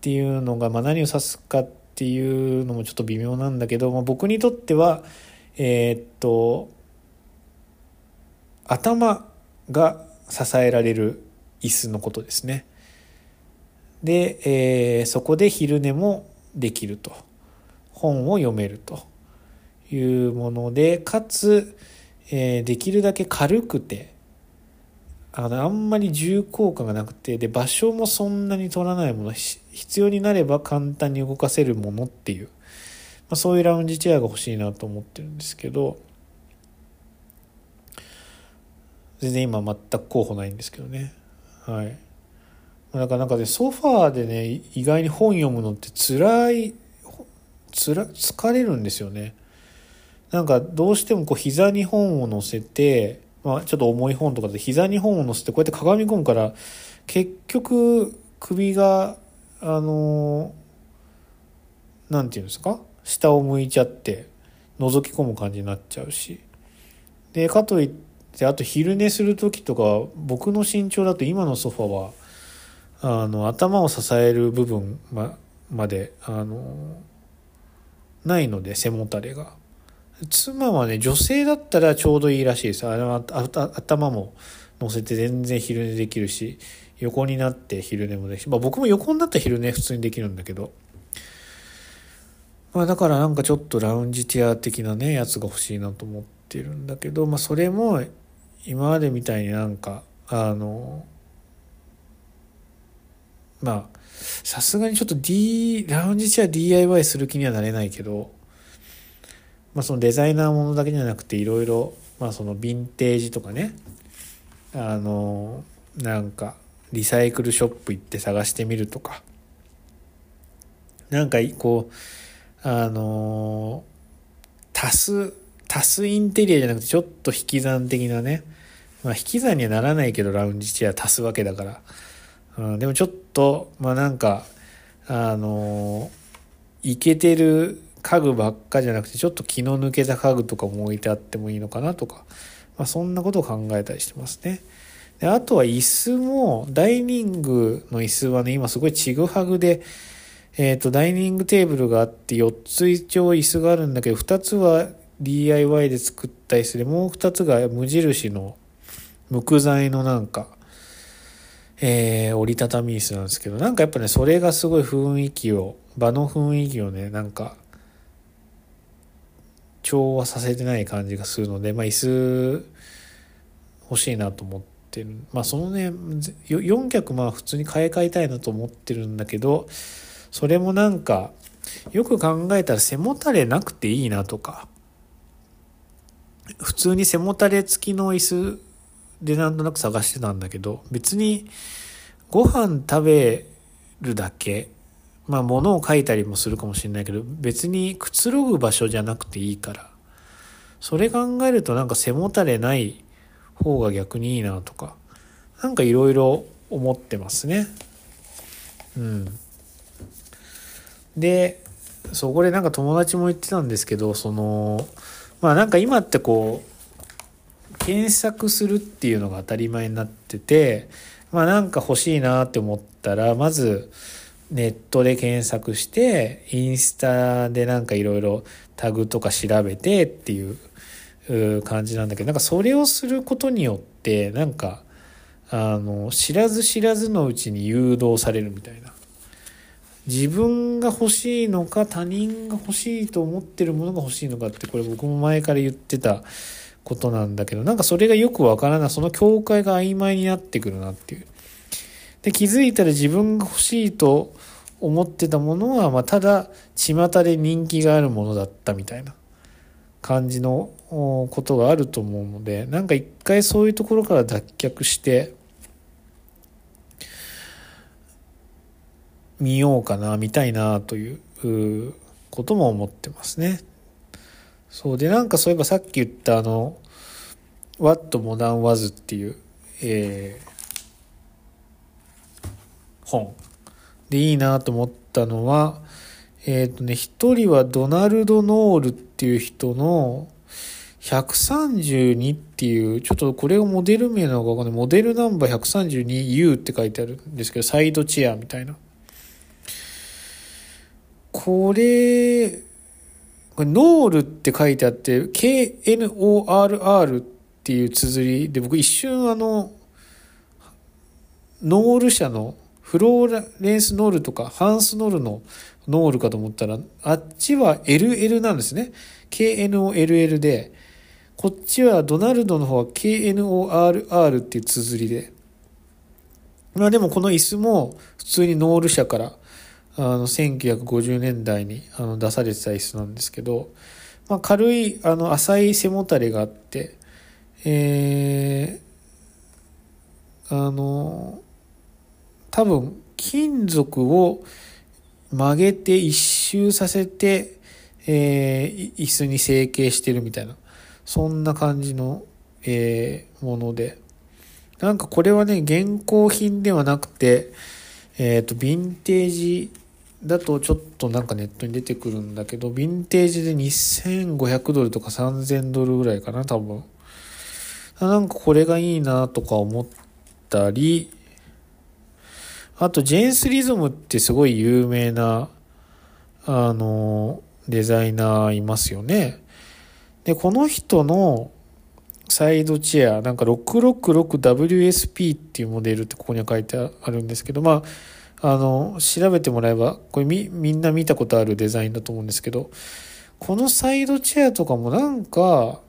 ていうのが、まあ、何を指すかっていうのもちょっと微妙なんだけど、まあ、僕にとっては、えー、っと、頭が支えられる椅子のことですね。で、えー、そこで昼寝もできると。本を読めるというもので、かつ、えー、できるだけ軽くて、あの、あんまり重厚感がなくて、で、場所もそんなに取らないもの、必要になれば簡単に動かせるものっていう、まあ、そういうラウンジチェアが欲しいなと思ってるんですけど、全然今全く候補ないんですけどね。はい。なんかなんかね、ソファーでね、意外に本読むのって辛い、つら、疲れるんですよね。なんかどうしてもこう膝に本を乗せて、まあちょっと重い本とかで膝に本を乗せてこうやってかがみ込むから、結局首が、あのなんていうんですか？下を向いちゃって覗き込む感じになっちゃうし。で、かといって、あと昼寝する時とか、僕の身長だと今のソファは、あの、頭を支える部分ままで、あの、ないので、背もたれが。妻はね、女性だったらちょうどいいらしいです。あの頭も乗せて全然昼寝できるし、横になって昼寝もできる、まあ僕も横になったら昼寝普通にできるんだけど、まあだからなんかちょっとラウンジチェア的なね、やつが欲しいなと思ってるんだけど、まあそれも今までみたいになんか、あの、まあ、さすがにちょっと D、ラウンジチェア DIY する気にはなれないけど、まあそのデザイナーものだけじゃなくていろいろ、まあそのヴィンテージとかね、あの、なんかリサイクルショップ行って探してみるとか、なんかこう、あの、足す、足すインテリアじゃなくてちょっと引き算的なね、まあ引き算にはならないけどラウンジチェア足すわけだから、うん、でもちょっと、とまあなんか、あの、いけてる家具ばっかじゃなくて、ちょっと気の抜けた家具とかも置いてあってもいいのかなとか、まあそんなことを考えたりしてますね。であとは椅子も、ダイニングの椅子はね、今すごいちぐはぐで、えっ、ー、と、ダイニングテーブルがあって4つ一応椅子があるんだけど、2つは DIY で作った椅子で、もう2つが無印の無垢材のなんか、えー、折りたたみ椅子なんですけど、なんかやっぱね、それがすごい雰囲気を、場の雰囲気をね、なんか、調和させてない感じがするので、まあ椅子欲しいなと思ってる。まあそのね、4脚まあ普通に買い替えたいなと思ってるんだけど、それもなんか、よく考えたら背もたれなくていいなとか、普通に背もたれ付きの椅子でなんとなく探してたんだけど、別にご飯食べるだけ、まあ物を書いたりもするかもしれないけど、別にくつろぐ場所じゃなくていいから、それ考えるとなんか背もたれない方が逆にいいなとか、なんかいろいろ思ってますね。うん。で、そこでなんか友達も言ってたんですけど、その、まあなんか今ってこう、検索するっていうのが当たり前になってて、まあなんか欲しいなって思ったら、まずネットで検索して、インスタでなんかいろいろタグとか調べてっていう感じなんだけど、なんかそれをすることによって、なんか、あの、知らず知らずのうちに誘導されるみたいな。自分が欲しいのか他人が欲しいと思ってるものが欲しいのかってこれ僕も前から言ってたことなんだけど、なんかそれがよくわからない、その境界が曖昧になってくるなっていう。で、気づいたら自分が欲しいと思ってたものは、まあ、ただ、巷で人気があるものだったみたいな感じのことがあると思うので、なんか一回そういうところから脱却して、見ようかな見たいなということも思ってますね。そうでなんかそういえばさっき言ったあの「What Modern Was」っていう、えー、本でいいなと思ったのはえっ、ー、とね一人はドナルド・ノールっていう人の132っていう、ちょっとこれがモデル名なのかわかんない。モデルナンバー 132U って書いてあるんですけど、サイドチェアみたいな。これ、これノールって書いてあって、KNORR っていう綴りで、僕一瞬あの、ノール社のフローレンスノールとかハンスノールのノールかと思ったら、あっちは LL なんですね。KNOLL で、こっちはドナルドの方は KNORR っていう綴りで。まあでもこの椅子も普通にノール社からあの1950年代にあの出されてた椅子なんですけど、まあ、軽いあの浅い背もたれがあって、えー、あの多分金属を曲げて一周させて、えー、椅子に成形してるみたいなそんな感じの、えー、もので。なんかこれはね、現行品ではなくて、えっ、ー、と、ヴィンテージだとちょっとなんかネットに出てくるんだけど、ヴィンテージで2500ドルとか3000ドルぐらいかな、多分。なんかこれがいいなとか思ったり、あと、ジェーンスリズムってすごい有名な、あの、デザイナーいますよね。で、この人のサイドチェア、なんか 666WSP っていうモデルってここには書いてあるんですけど、まあ、あの、調べてもらえば、これみ、みんな見たことあるデザインだと思うんですけど、このサイドチェアとかもなんか、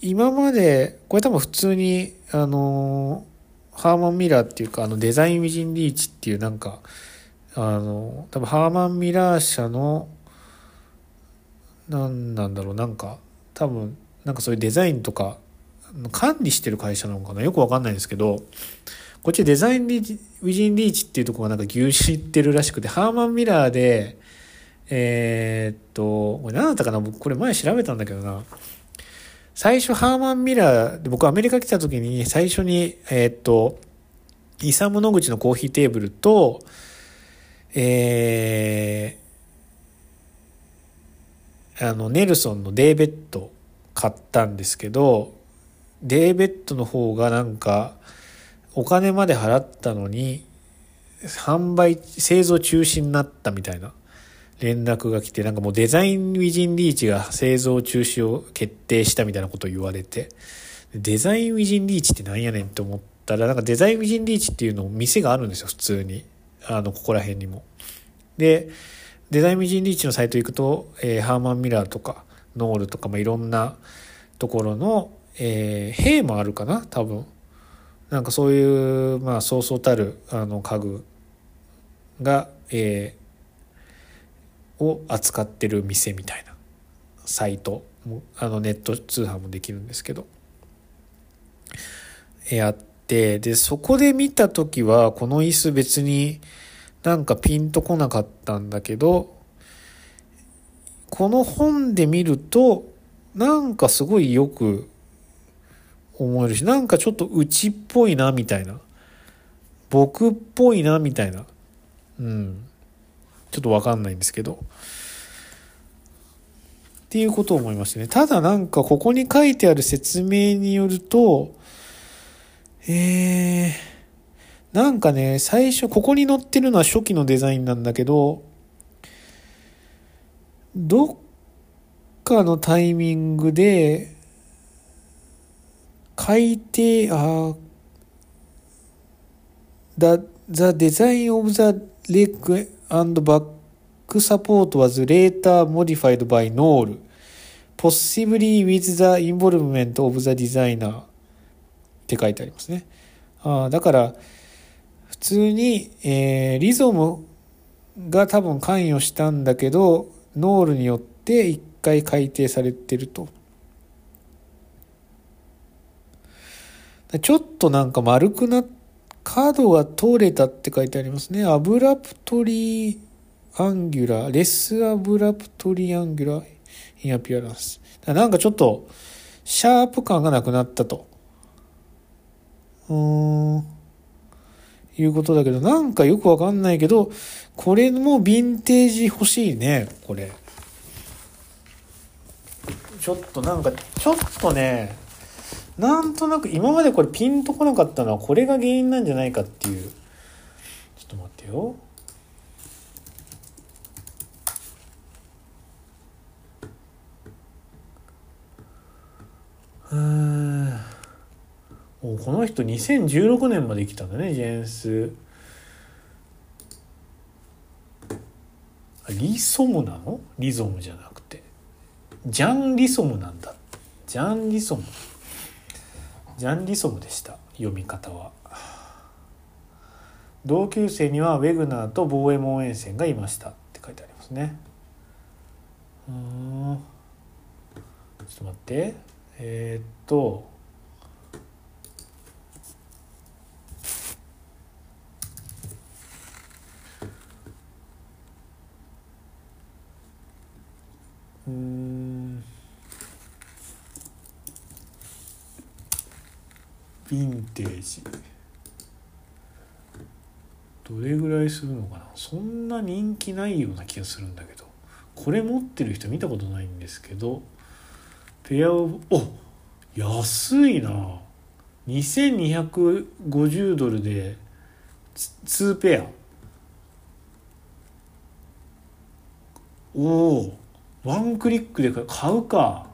今まで、これ多分普通に、あの、ハーマンミラーっていうか、あのデザインウィジンリーチっていうなんか、あの、多分ハーマンミラー社の、なんなんだろうなんか多分なんかそういうデザインとか管理してる会社なのかな？よくわかんないんですけどこっちデザインリウィジンリーチっていうところがなんか牛耳ってるらしくてハーマンミラーでえー、っとこれ何だったかな？僕これ前調べたんだけどな。最初ハーマンミラーで僕アメリカ来た時に最初にえー、っとイサム・ノグチのコーヒーテーブルとえー、あの、ネルソンのデーベッド買ったんですけど、デーベッドの方がなんか、お金まで払ったのに、販売、製造中止になったみたいな連絡が来て、なんかもうデザインウィジンリーチが製造中止を決定したみたいなことを言われて、デザインウィジンリーチってなんやねんって思ったら、なんかデザインウィジンリーチっていうの店があるんですよ、普通に。あの、ここら辺にも。で、デザインミジンリーチのサイト行くと、えー、ハーマンミラーとかノールとか、まあ、いろんなところの、えー、兵もあるかな多分なんかそういうまあそうそうたるあの家具が、えー、を扱ってる店みたいなサイトもあのネット通販もできるんですけどやってでそこで見た時はこの椅子別になんかピンとこなかったんだけど、この本で見ると、なんかすごいよく思えるし、なんかちょっとうちっぽいな、みたいな。僕っぽいな、みたいな。うん。ちょっとわかんないんですけど。っていうことを思いましたね。ただなんかここに書いてある説明によると、えー、なんかね、最初、ここに載ってるのは初期のデザインなんだけど、どっかのタイミングで、改定、あ、the, the design of the leg and back support was later modified by Knoll, possibly with the involvement of the designer って書いてありますね。あだから、普通に、えー、 Risom が多分関与したんだけど、 Knoll によって一回改定されてると。ちょっとなんか丸くな角が取れたって書いてありますね。 abruptly angular、less abruptly angular、in appearance。なんかちょっと、シャープ感がなくなったと。うーん。いうことだけど、なんかよくわかんないけど、これもヴィンテージ欲しいね、これ。ちょっとなんか、ちょっとね、なんとなく今までこれピンとこなかったのはこれが原因なんじゃないかっていう。ちょっと待ってよ。うーん。おこの人2016年まで来たんだねジェンスリソムなの？リゾムじゃなくてジャン・リソムなんだジャン・リソムジャン・リソムでした。読み方は。同級生にはウェグナーとボーエモン沿線がいましたって書いてありますね。うん。ちょっと待って。えー、っと。うん。ヴィンテージ。どれぐらいするのかな？そんな人気ないような気がするんだけど。これ持ってる人見たことないんですけどペアオブお安いな。2250ドルで2ペア。おおワンクリックで買うか。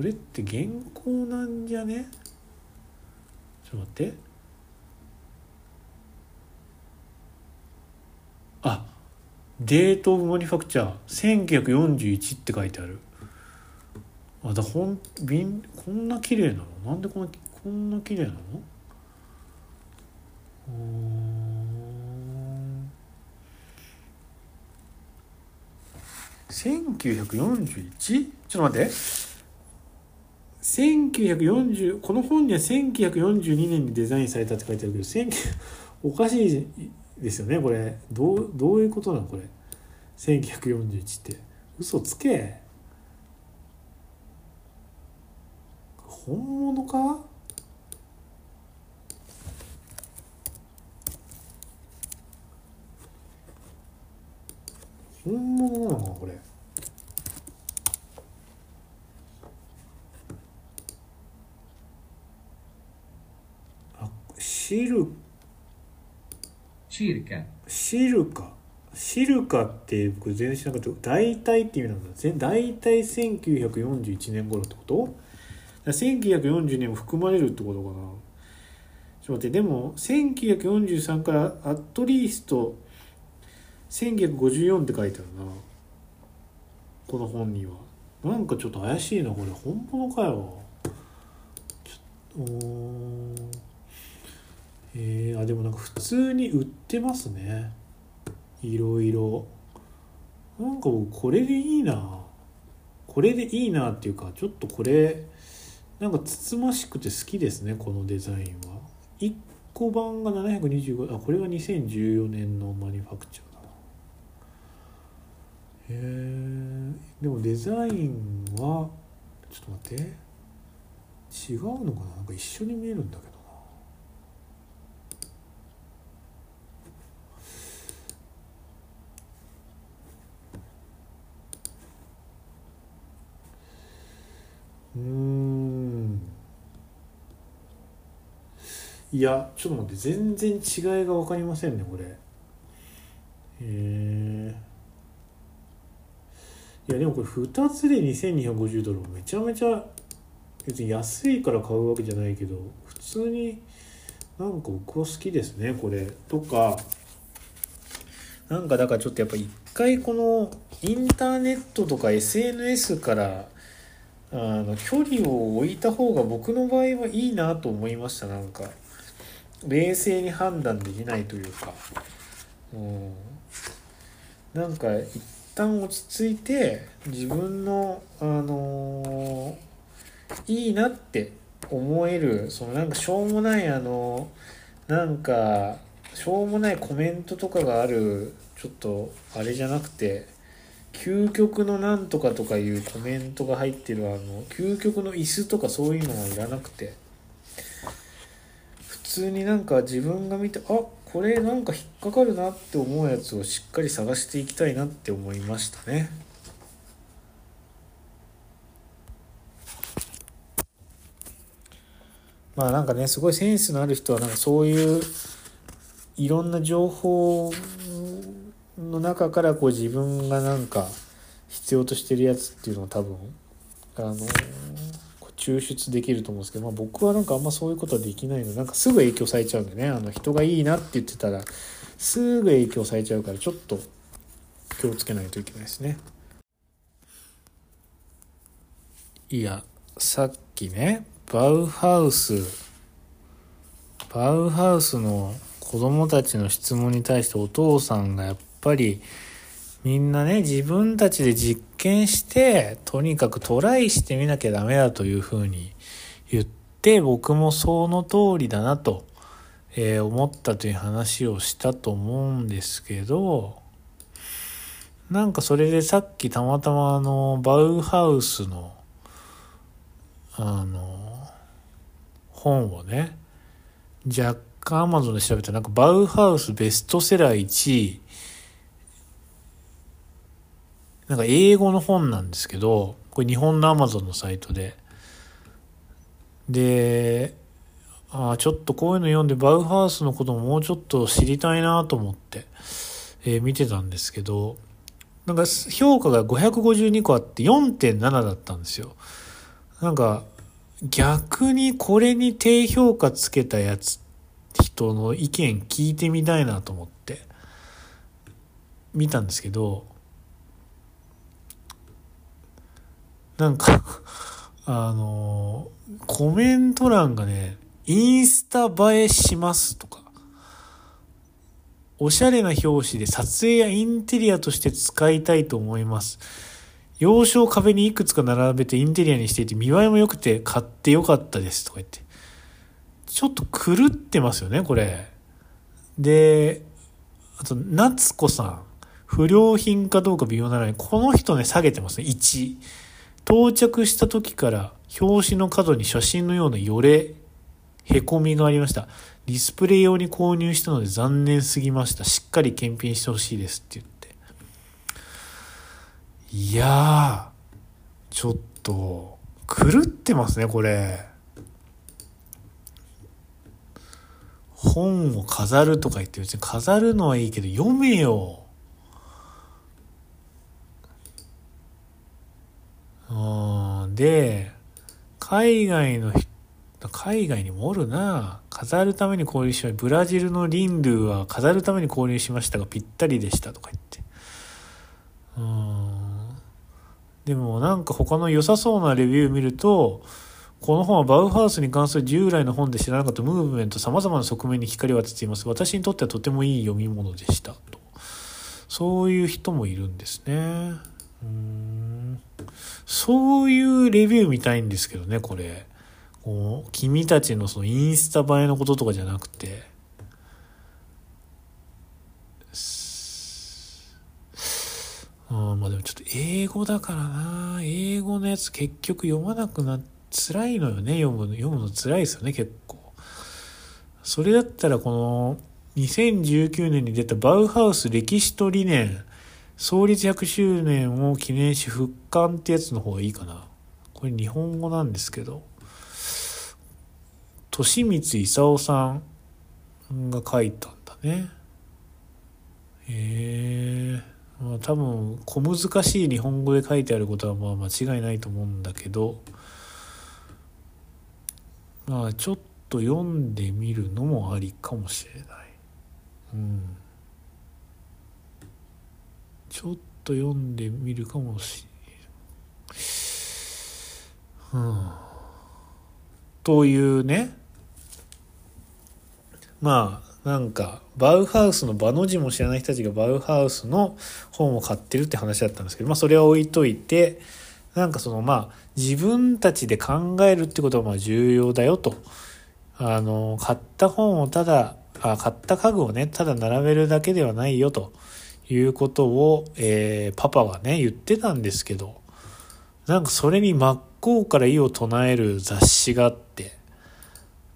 これって原稿なんじゃね？ちょっと待って。あデート・オブ・マニファクチャー。1941って書いてある。あだほんんこんな綺麗なの？なんでこんなこんな綺麗なの？うん。1941? ちょっと待って。1940この本には1942年にデザインされたって書いてあるけど19おかしいですよねこれ。どうどういうことなのこれ。1941って。嘘つけ。本物か？本物なのかこれあシルシルカシルカシルカって僕全然知らなかった。大体って意味なんだ。ぜ大体1941年頃ってこと？1940年も含まれるってことかな。ちょっと待って。でも1943からアットリースト1954って書いてあるな。この本には。なんかちょっと怪しいなこれ。本物かよ。ちょっとえー、あでもなんか普通に売ってますね。いろいろ。なんか僕これでいいな。これでいいなっていうかちょっとこれなんかつつましくて好きですねこのデザインは。1個版が725あこれが2014年のマニファクチャーだな。へえでもデザインはちょっと待って。違うのかな？なんか一緒に見えるんだけど。うん。いやちょっと待って全然違いが分かりませんねこれ。へえいやでもこれ2つで2250ドルめちゃめちゃ別に安いから買うわけじゃないけど普通になんか僕は好きですねこれ。とかなんかだからちょっとやっぱ一回このインターネットとか SNS からあの距離を置いた方が僕の場合はいいなと思いましたなんか。冷静に判断できないというか。うん。なんか一旦落ち着いて自分のあのーいいなって思えるそのなんかしょうもないあのなんかしょうもないコメントとかがあるちょっとあれじゃなくて究極のなんとかとかいうコメントが入ってるあの究極の椅子とかそういうのはいらなくて普通になんか自分が見てあこれなんか引っかかるなって思うやつをしっかり探していきたいなって思いましたね。まあなんかねすごいセンスのある人はなんかそういういろんな情報の中からこう自分がなんか必要としてるやつっていうのを多分あの抽出できると思うんですけど、まあ、僕はなんかあんまそういうことはできないのでなんかすぐ影響されちゃうんでねあの人がいいなって言ってたらすぐ影響されちゃうからちょっと気をつけないといけないですね。いやさっきねバウハウスバウハウスの子供たちの質問に対してお父さんがやっぱりみんなね自分たちで実験してとにかくトライしてみなきゃダメだというふうに言って僕もその通りだなと、えー、思ったという話をしたと思うんですけどなんかそれでさっきたまたまあのバウハウスのあの本をね若干アマゾンで調べたらなんかバウハウスベストセラー1位なんか英語の本なんですけどこれ日本のアマゾンのサイトで。であちょっとこういうの読んでバウハウスのことももうちょっと知りたいなと思って、えー、見てたんですけどなんか評価が552個あって4.7だったんですよ。なんか逆にこれに低評価つけたやつ人の意見聞いてみたいなと思って見たんですけどなんかあのコメント欄がねインスタ映えしますとかおしゃれな表紙で撮影やインテリアとして使いたいと思います洋書を壁にいくつか並べてインテリアにしていて見栄えも良くて買って良かったですとか言って。ちょっと狂ってますよね、これ。で、あと、夏子さん。不良品かどうか微妙なのに、この人ね、下げてますね、1。到着した時から表紙の角に写真のようなよれ、へこみがありました。ディスプレイ用に購入したので残念すぎました。しっかり検品してほしいですって言って。いやー、ちょっと、狂ってますね、これ。本を飾るとか言って別に飾るのはいいけど読めよ。うん、で、海外の海外にもおるな飾るために購入しました。ブラジルのリンドゥは飾るために購入しましたがぴったりでしたとか言って。うんでもなんか他の良さそうなレビュー見ると、この本はバウハウスに関する従来の本で知らなかったムーブメント様々な側面に光を当てています。私にとってはとてもいい読み物でした。と。そういう人もいるんですね。うんそういうレビュー見たいんですけどね、これ。こう君たちのそのインスタ映えのこととかじゃなくて。うん、まあでもちょっと英語だからな。英語のやつ結局読まなくなっ、辛いのよね、読むの。読むの辛いですよね、結構。それだったらこの2019年に出たバウハウス歴史と理念、創立100周年を記念し復刊ってやつの方がいいかな。これ日本語なんですけど、利光勲さんが書いたんだね。へえ。まあ多分小難しい日本語で書いてあることはまあ間違いないと思うんだけど、まあちょっと読んでみるのもありかもしれない。うん。ちょっと読んでみるかもしれない。うん。というね。まあなんかバウハウスの場の字も知らない人たちがバウハウスの本を買ってるって話だったんですけど、まあ、それは置いといてなんかそのまあ自分たちで考えるってことはまあ重要だよと。あの、買った本をただ、あ買った家具をね、ただ並べるだけではないよということを、えー、パパはね、言ってたんですけど、なんかそれに真っ向から異を唱える雑誌があって、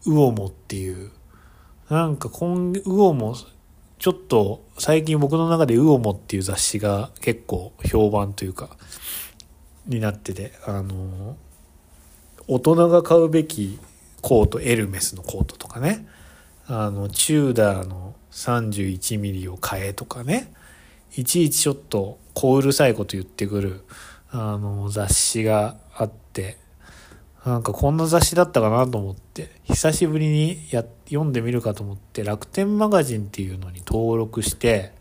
ウオモっていう、なんか今、ウオモ、ちょっと最近僕の中でウオモっていう雑誌が結構評判というか、になってて、あの、大人が買うべきコート、エルメスのコートとかね、あの、チューダーの31ミリを買えとかね、いちいちちょっと小うるさいこと言ってくる、あの、雑誌があって、なんかこんな雑誌だったかなと思って、久しぶりにや読んでみるかと思って、楽天マガジンっていうのに登録して、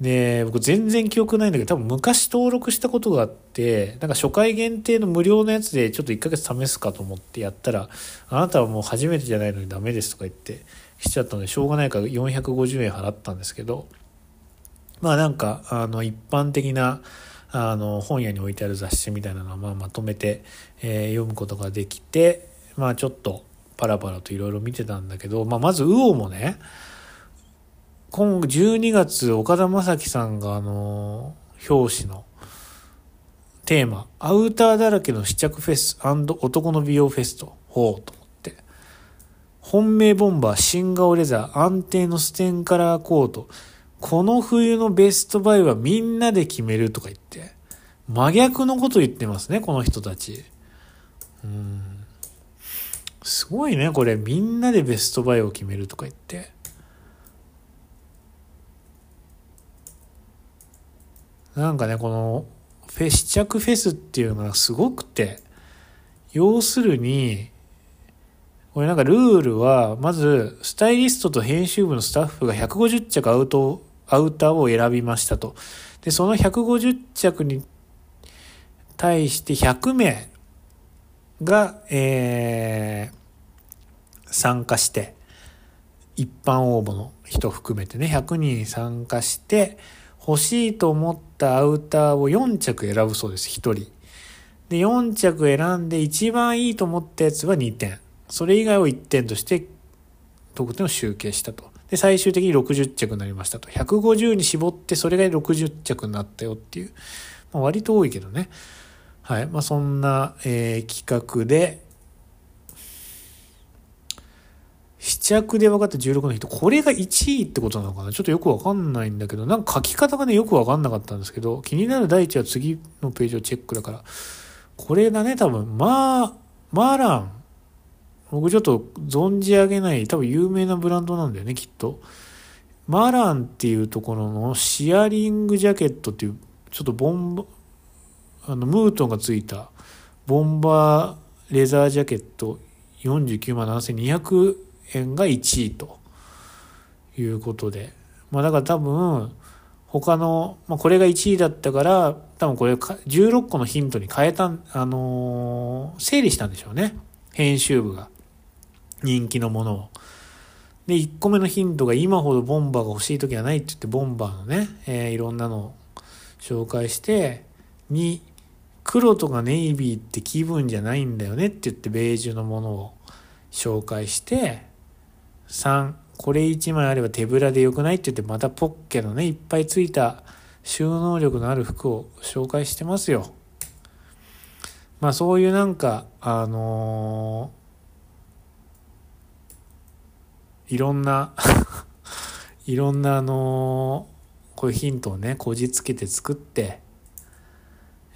で、僕全然記憶ないんだけど、多分昔登録したことがあって、なんか初回限定の無料のやつでちょっと1ヶ月試すかと思ってやったら、あなたはもう初めてじゃないのにダメですとか言って来ちゃったので、しょうがないから450円払ったんですけど、まあなんか、あの、一般的な、あの、本屋に置いてある雑誌みたいなのをまあまとめて、えー、読むことができて、まあちょっとパラパラといろいろ見てたんだけど、まあまず、ウオもね、今12月、岡田将生さんがあの、表紙のテーマ、アウターだらけの試着フェス男の美容フェスト、ほうと思って。本命ボンバー、新顔レザー、安定のステンカラーコート、この冬のベストバイはみんなで決めるとか言って、真逆のこと言ってますね、この人たち。うん。すごいね、これ。みんなでベストバイを決めるとか言って。なんかね、この、フェ試着フェスっていうのがすごくて、要するに、これなんかルールは、まず、スタイリストと編集部のスタッフが150着アウト、アウターを選びましたと。で、その150着に対して100名が、えー、参加して、一般応募の人含めてね、100人参加して、欲しいと思ったアウターを4着選ぶそうです、1人。で、4着選んで一番いいと思ったやつは2点。それ以外を1点として得点を集計したと。で、最終的に60着になりましたと。150に絞ってそれが60着になったよっていう。まあ、割と多いけどね。はい。まあ、そんな、えー、企画で、試着で分かった16の人、これが1位ってことなのかな？ちょっとよくわかんないんだけど、なんか書き方がね、よくわかんなかったんですけど、気になる第一は次のページをチェックだから、これだね、多分、まあ、マーラン。僕ちょっと存じ上げない、多分有名なブランドなんだよね、きっと。マランっていうところのシアリングジャケットっていう、ちょっとボンバ、あの、ムートンがついた、ボンバーレザージャケット49万7200円が1位ということで。まあだから多分、他の、まあこれが1位だったから、多分これ16個のヒントに変えた、あのー、整理したんでしょうね。編集部が。人気のものを。で、1個目のヒントが今ほどボンバーが欲しい時はないって言ってボンバーのね、えー、いろんなのを紹介して、2、黒とかネイビーって気分じゃないんだよねって言ってベージュのものを紹介して、3これ1枚あれば手ぶらでよくないって言ってまたポッケのねいっぱいついた収納力のある服を紹介してますよまあそういうなんかあのー、いろんな いろんなあの、こういうヒントをねこじつけて作って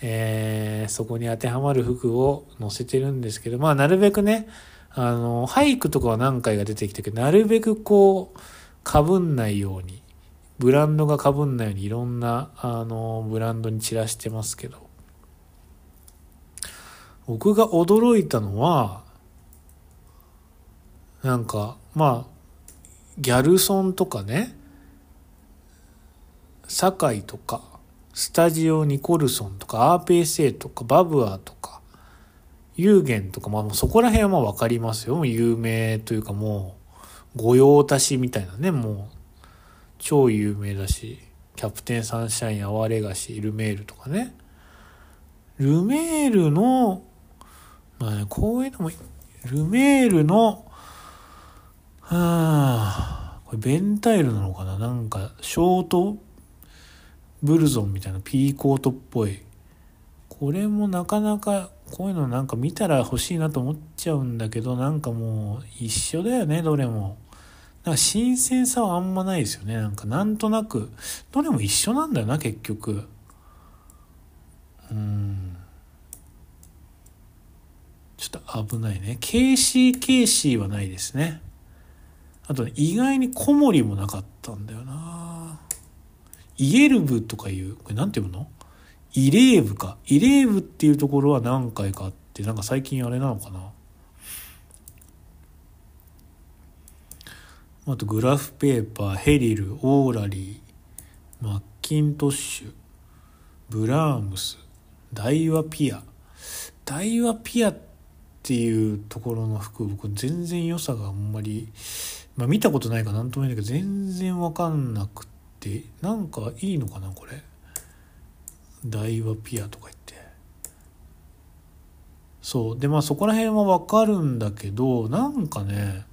えー、そこに当てはまる服を載せてるんですけどまあなるべくねあの、俳句とかは何回か出てきたけど、なるべくこう、かぶんないように、ブランドがかぶんないようにいろんな、あの、ブランドに散らしてますけど、僕が驚いたのは、なんか、まあ、ギャルソンとかね、堺とか、スタジオニコルソンとか、アーペーセイとか、バブアーとか、有限とか、まあそこら辺はまあわかりますよ。もう有名というかもう、御用達みたいなね、もう、超有名だし、キャプテンサンシャイン、アワレガシ、ルメールとかね。ルメールの、まあね、こういうのも、ルメールの、あ、これベンタイルなのかな？なんか、ショートブルゾンみたいなピーコートっぽい。これもなかなか、こういうのなんか見たら欲しいなと思っちゃうんだけど、なんかもう一緒だよね、どれも。なんか新鮮さはあんまないですよね。なんかなんとなく、どれも一緒なんだよな、結局。うん。ちょっと危ないね。KCKC はないですね。あと、ね、意外に小森もなかったんだよな。イエルブとかいう、これなんて読むの？イレーブか。イレーブっていうところは何回かあって、なんか最近あれなのかな。あとグラフペーパー、ヘリル、オーラリー、マッキントッシュ、ブラームス、ダイワピア。ダイワピアっていうところの服、僕全然良さがあんまり、まあ見たことないかなんとも言えないけど、全然わかんなくって、なんかいいのかな、これ。ダイワピアとか言って。そう。で、まあそこら辺はわかるんだけど、なんかね、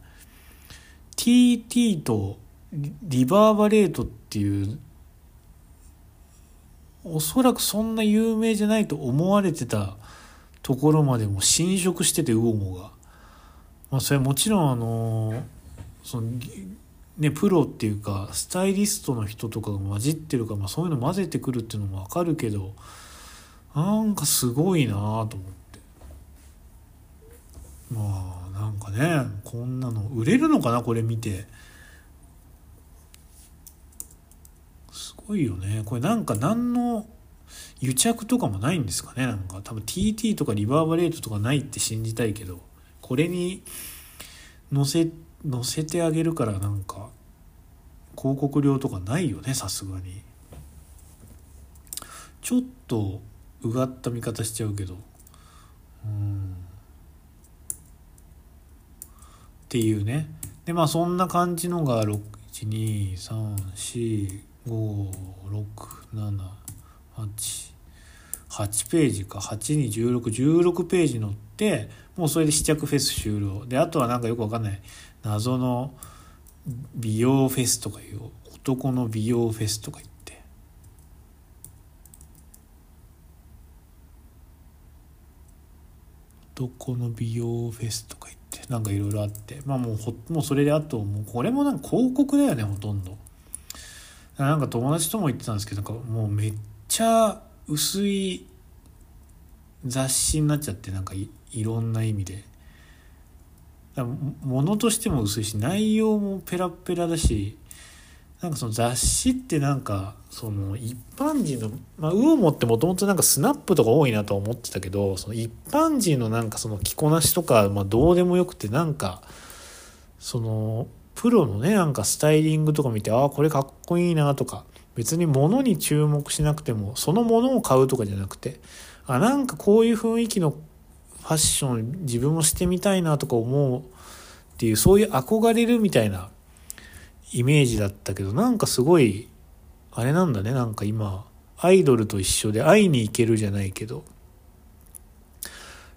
TT とリバーバレートっていうおそらくそんな有名じゃないと思われてたところまでも侵食しててウオモが。まあそれはもちろんあのそのねプロっていうかスタイリストの人とかが混じってるか、まあ、そういうの混ぜてくるっていうのもわかるけどなんかすごいなと思って。まあなんかねこんなの売れるのかなこれ見て。すごいよね。これなんか何の癒着とかもないんですかねなんか。多分 TT とかリバーバレートとかないって信じたいけどこれに載せて載せてあげるからなんか広告料とかないよねさすがに。ちょっとうがった見方しちゃうけど。うん。っていうね。でまあそんな感じのが123456788ページか。8に1616ページ載ってもうそれで試着フェス終了。であとはなんかよくわかんない。謎の美容フェスとかいう男の美容フェスとか言って。男の美容フェスとか言ってなんかいろいろあって。まあもうほもうそれであともうこれもなんか広告だよねほとんど。なんか友達とも言ってたんですけどなんかもうめっちゃ薄い雑誌になっちゃってなんかいいろんな意味で。ものとしても薄いし内容もペラペラだしなんかその雑誌ってなんかその一般人のまあウオモってもともとなんかスナップとか多いなとは思ってたけどその一般人のなんかその着こなしとかまあどうでもよくてなんかそのプロのねなんかスタイリングとか見てああこれかっこいいなとか別に物に注目しなくてもそのものを買うとかじゃなくてあなんかこういう雰囲気のファッション自分もしてみたいなとか思うっていうそういう憧れるみたいなイメージだったけどなんかすごいあれなんだねなんか今アイドルと一緒で会いに行けるじゃないけど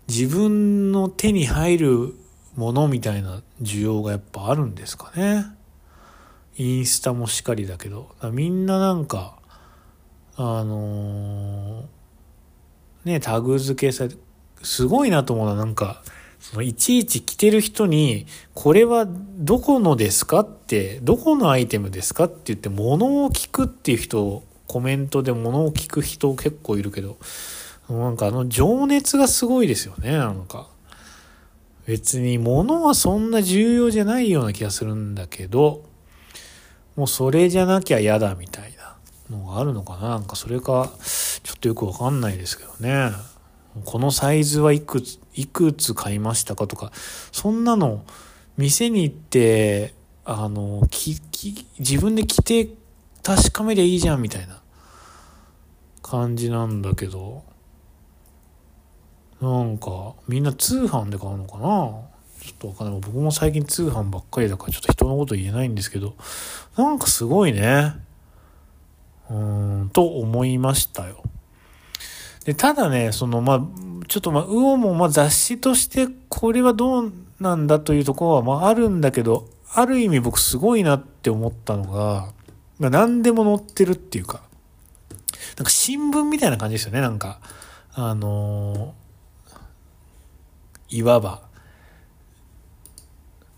自分の手に入るものみたいな需要がやっぱあるんですかね。インスタもしかりだけどみんななんかあのー、ねタグ付けされてすごいなと思うのはなんかそのいちいち着てる人に、これはどこのですかって、どこのアイテムですかって言って、物を聞くっていう人、コメントで物を聞く人結構いるけど、なんかあの情熱がすごいですよね、なんか。別に物はそんな重要じゃないような気がするんだけど、もうそれじゃなきゃ嫌だみたいなのがあるのかななんかそれか、ちょっとよくわかんないですけどね。このサイズはいくつ、いくつ買いましたかとか、そんなの、店に行って、あの、き、き、自分で着て確かめりゃいいじゃんみたいな感じなんだけど、なんか、みんな通販で買うのかな？ちょっとわかんない。僕も最近通販ばっかりだからちょっと人のこと言えないんですけど、なんかすごいね。うん、と思いましたよ。で、ただね、その、まあ、ちょっとまあ、ウオもまあ雑誌としてこれはどうなんだというところはまああるんだけど、ある意味僕すごいなって思ったのが、まあ何でも載ってるっていうか、なんか新聞みたいな感じですよね、なんか。あのー、いわば。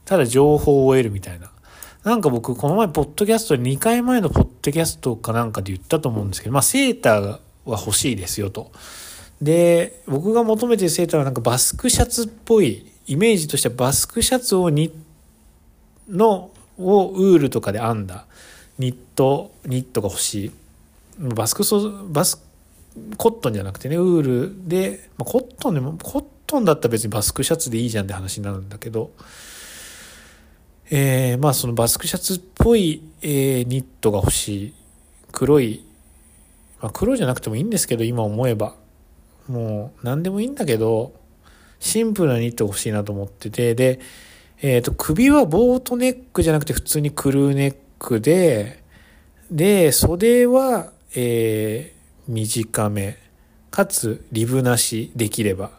ただ情報を得るみたいな。なんか僕、この前、ポッドキャスト2回前のポッドキャストかなんかで言ったと思うんですけど、まあ、セーターは欲しいですよと。で、僕が求めてるセーターはなんかバスクシャツっぽい、イメージとしてはバスクシャツをに、の、をウールとかで編んだニット、ニットが欲しい。バスクソ、バス、コットンじゃなくてね、ウールで、まあ、コットンでも、コットンだったら別にバスクシャツでいいじゃんって話になるんだけど、えー、まあそのバスクシャツっぽい、えー、ニットが欲しい。黒い、まあ黒じゃなくてもいいんですけど、今思えば。もう何でもいいんだけど、シンプルなニットが欲しいなと思ってて、で、えっ、ー、と、首はボートネックじゃなくて普通にクルーネックで、で、袖は、えー、短め、かつリブなしできれば。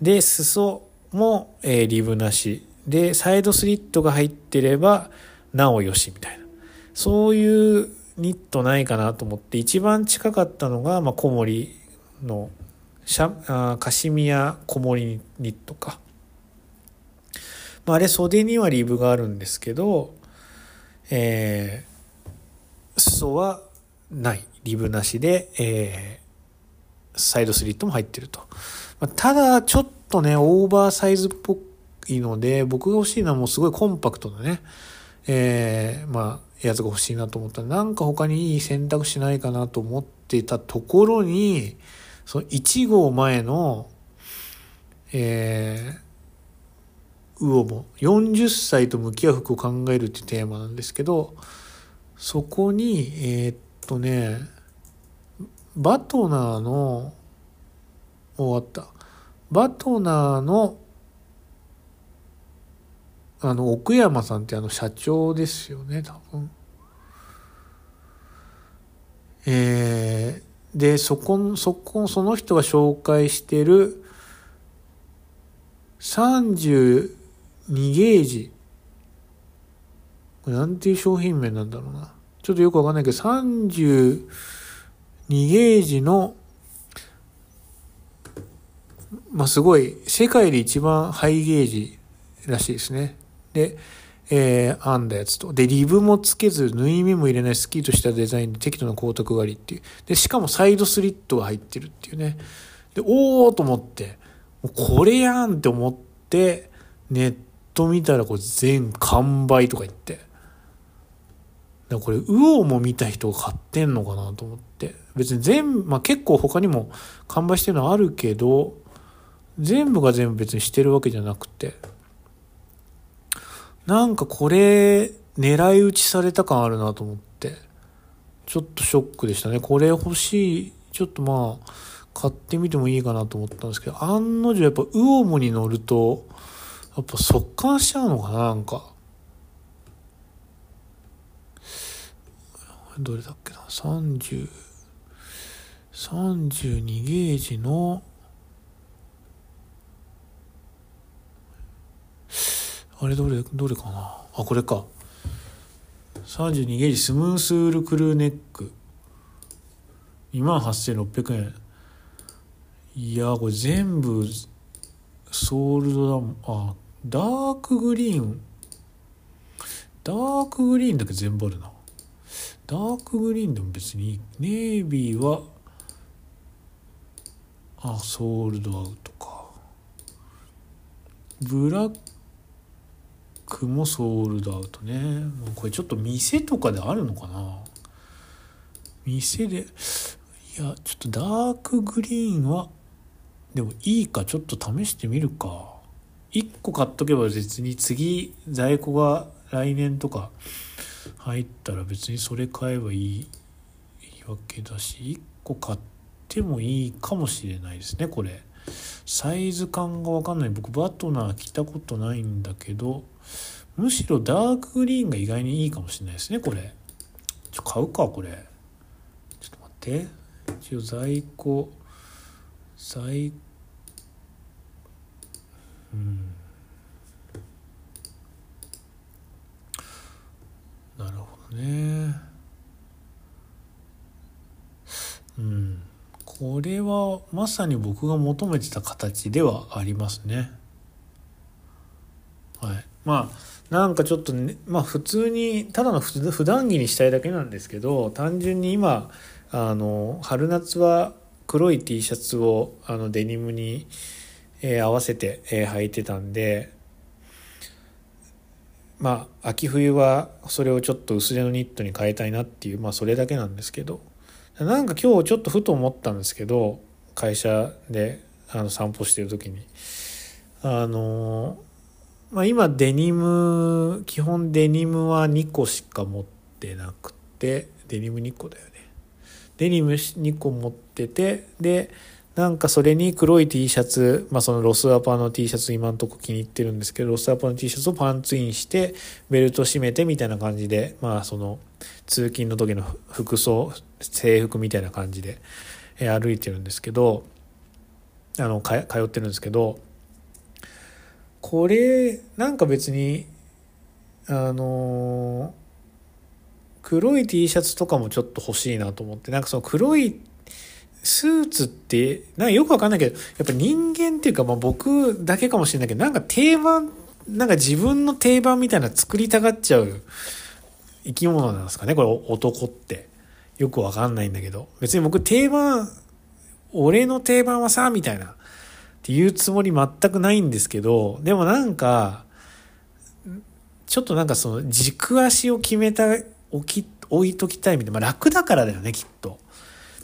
で、裾も、えー、リブなし。で、サイドスリットが入ってれば、なおよし、みたいな。そういうニットないかなと思って、一番近かったのが、まあ、小森の、シャあカシミヤ小森ニットか。まあ、あれ袖にはリブがあるんですけど、えー、裾はない。リブなしで、えー、サイドスリットも入ってると。まあ、ただ、ちょっとね、オーバーサイズっぽいいので、僕が欲しいのはもうすごいコンパクトなね、えー、まあ、やつが欲しいなと思ったら、なんか他にいい選択肢ないかなと思っていたところに、その1号前の、えー、ウオも40歳と向き合う服を考えるっていうテーマなんですけど、そこに、えー、っとね、バトナーの、終わった。バトナーのあの、奥山さんってあの社長ですよね、多分。えー、で、そこ、そこ、その人が紹介してる32ゲージ。これなんていう商品名なんだろうな。ちょっとよくわかんないけど、32ゲージの、まあ、すごい、世界で一番ハイゲージらしいですね。で、えー、編んだやつと。で、リブもつけず、縫い目も入れないスキーとしたデザインで適度な光沢狩りっていう。で、しかもサイドスリットが入ってるっていうね。で、おーと思って、もうこれやんって思って、ネット見たらこれ全完売とか言って。だこれ、ウオも見た人が買ってんのかなと思って。別に全、まあ結構他にも完売してるのはあるけど、全部が全部別にしてるわけじゃなくて。なんかこれ、狙い撃ちされた感あるなと思って、ちょっとショックでしたね。これ欲しい、ちょっとまあ、買ってみてもいいかなと思ったんですけど、案の定やっぱウオモに乗ると、やっぱ速乾しちゃうのかな、なんか。どれだっけな、30、32ゲージの、あれどれ、どれかな？あ、これか。32ゲージスムースウールクルーネック。28,600円。いやこれ全部、ソールドだもん。あ、ダークグリーン。ダークグリーンだけ全部あるな。ダークグリーンでも別に。ネイビーは、あ、ソールドアウトか。ブラッククもソールドアウトね。これちょっと店とかであるのかな？店でいやちょっとダークグリーンはでもいいかちょっと試してみるか。1個買っとけば別に次在庫が来年とか入ったら別にそれ買えばいいわけだし1個買ってもいいかもしれないですねこれ。サイズ感が分かんない。僕バトナー着たことないんだけどむしろダークグリーンが意外にいいかもしれないですねこれ。ちょ買うかこれ。ちょっと待って。一応在庫。最うん。なるほどね。うん。これはまさに僕が求めてた形ではありますね。はい。まあなんかちょっとねまあ普通にただの普段着にしたいだけなんですけど単純に今あの春夏は黒い T シャツをあのデニムに、えー、合わせて、えー、履いてたんでまあ秋冬はそれをちょっと薄手のニットに変えたいなっていうまあそれだけなんですけどなんか今日ちょっとふと思ったんですけど会社であの散歩してる時にあのまあ今デニム基本デニムは2個しか持ってなくてデニム2個だよね。デニム2個持っててでなんかそれに黒い T シャツ、まあそのロスアパの T シャツ今んとこ気に入ってるんですけど、ロスアパの T シャツをパンツインして、ベルト締めてみたいな感じで、まあその通勤の時の服装、制服みたいな感じで、歩いてるんですけど、あのか、通ってるんですけど、これ、なんか別に、あの黒い T シャツとかもちょっと欲しいなと思って、なんかその黒いスーツって、なんかよくわかんないけど、やっぱ人間っていうか、まあ僕だけかもしれないけど、なんか定番、なんか自分の定番みたいな作りたがっちゃう生き物なんですかね、これ男って。よくわかんないんだけど。別に僕定番、俺の定番はさ、みたいな。っていうつもり全くないんですけど、でもなんか、ちょっとなんかその軸足を決めた、置き、置いときたいみたいな。まあ楽だからだよね、きっと。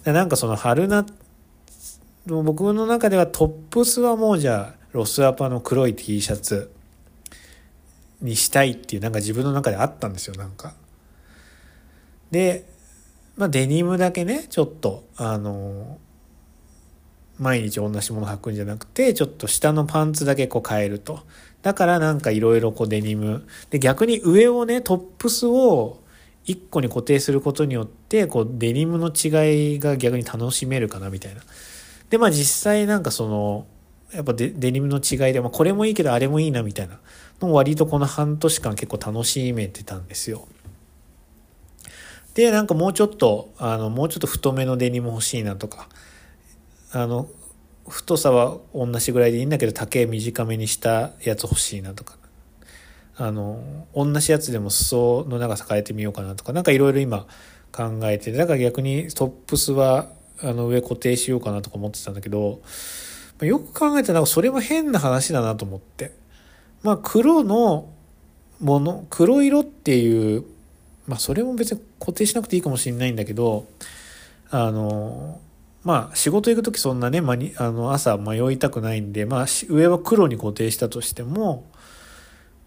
なんかその春夏僕の中ではトップスはもうじゃあロスアパの黒い T シャツにしたいっていうなんか自分の中であったんですよなんか。で、まあ、デニムだけねちょっとあの毎日同じもの履くんじゃなくてちょっと下のパンツだけこう変えると。だからなんかいろいろこうデニムで逆に上をねトップスを1個に固定することによってこうデニムの違いが逆に楽しめるかなみたいな。でまあ実際なんかそのやっぱデデニムの違いで、まあ、これもいいけどあれもいいなみたいなの割とこの半年間結構楽しめてたんですよ。でなんかもうちょっとあのもうちょっと太めのデニム欲しいなとかあの太さは同じぐらいでいいんだけど丈短めにしたやつ欲しいなとか。あの同じやつでも裾の長さ変えてみようかなとか。何かいろいろ今考えてだから逆にトップスはあの上固定しようかなとか思ってたんだけどよく考えたらそれも変な話だなと思って。まあ黒のもの黒色っていうまあそれも別に固定しなくていいかもしれないんだけどあのまあ仕事行く時そんなね、まにあ、の朝迷いたくないんでまあ上は黒に固定したとしても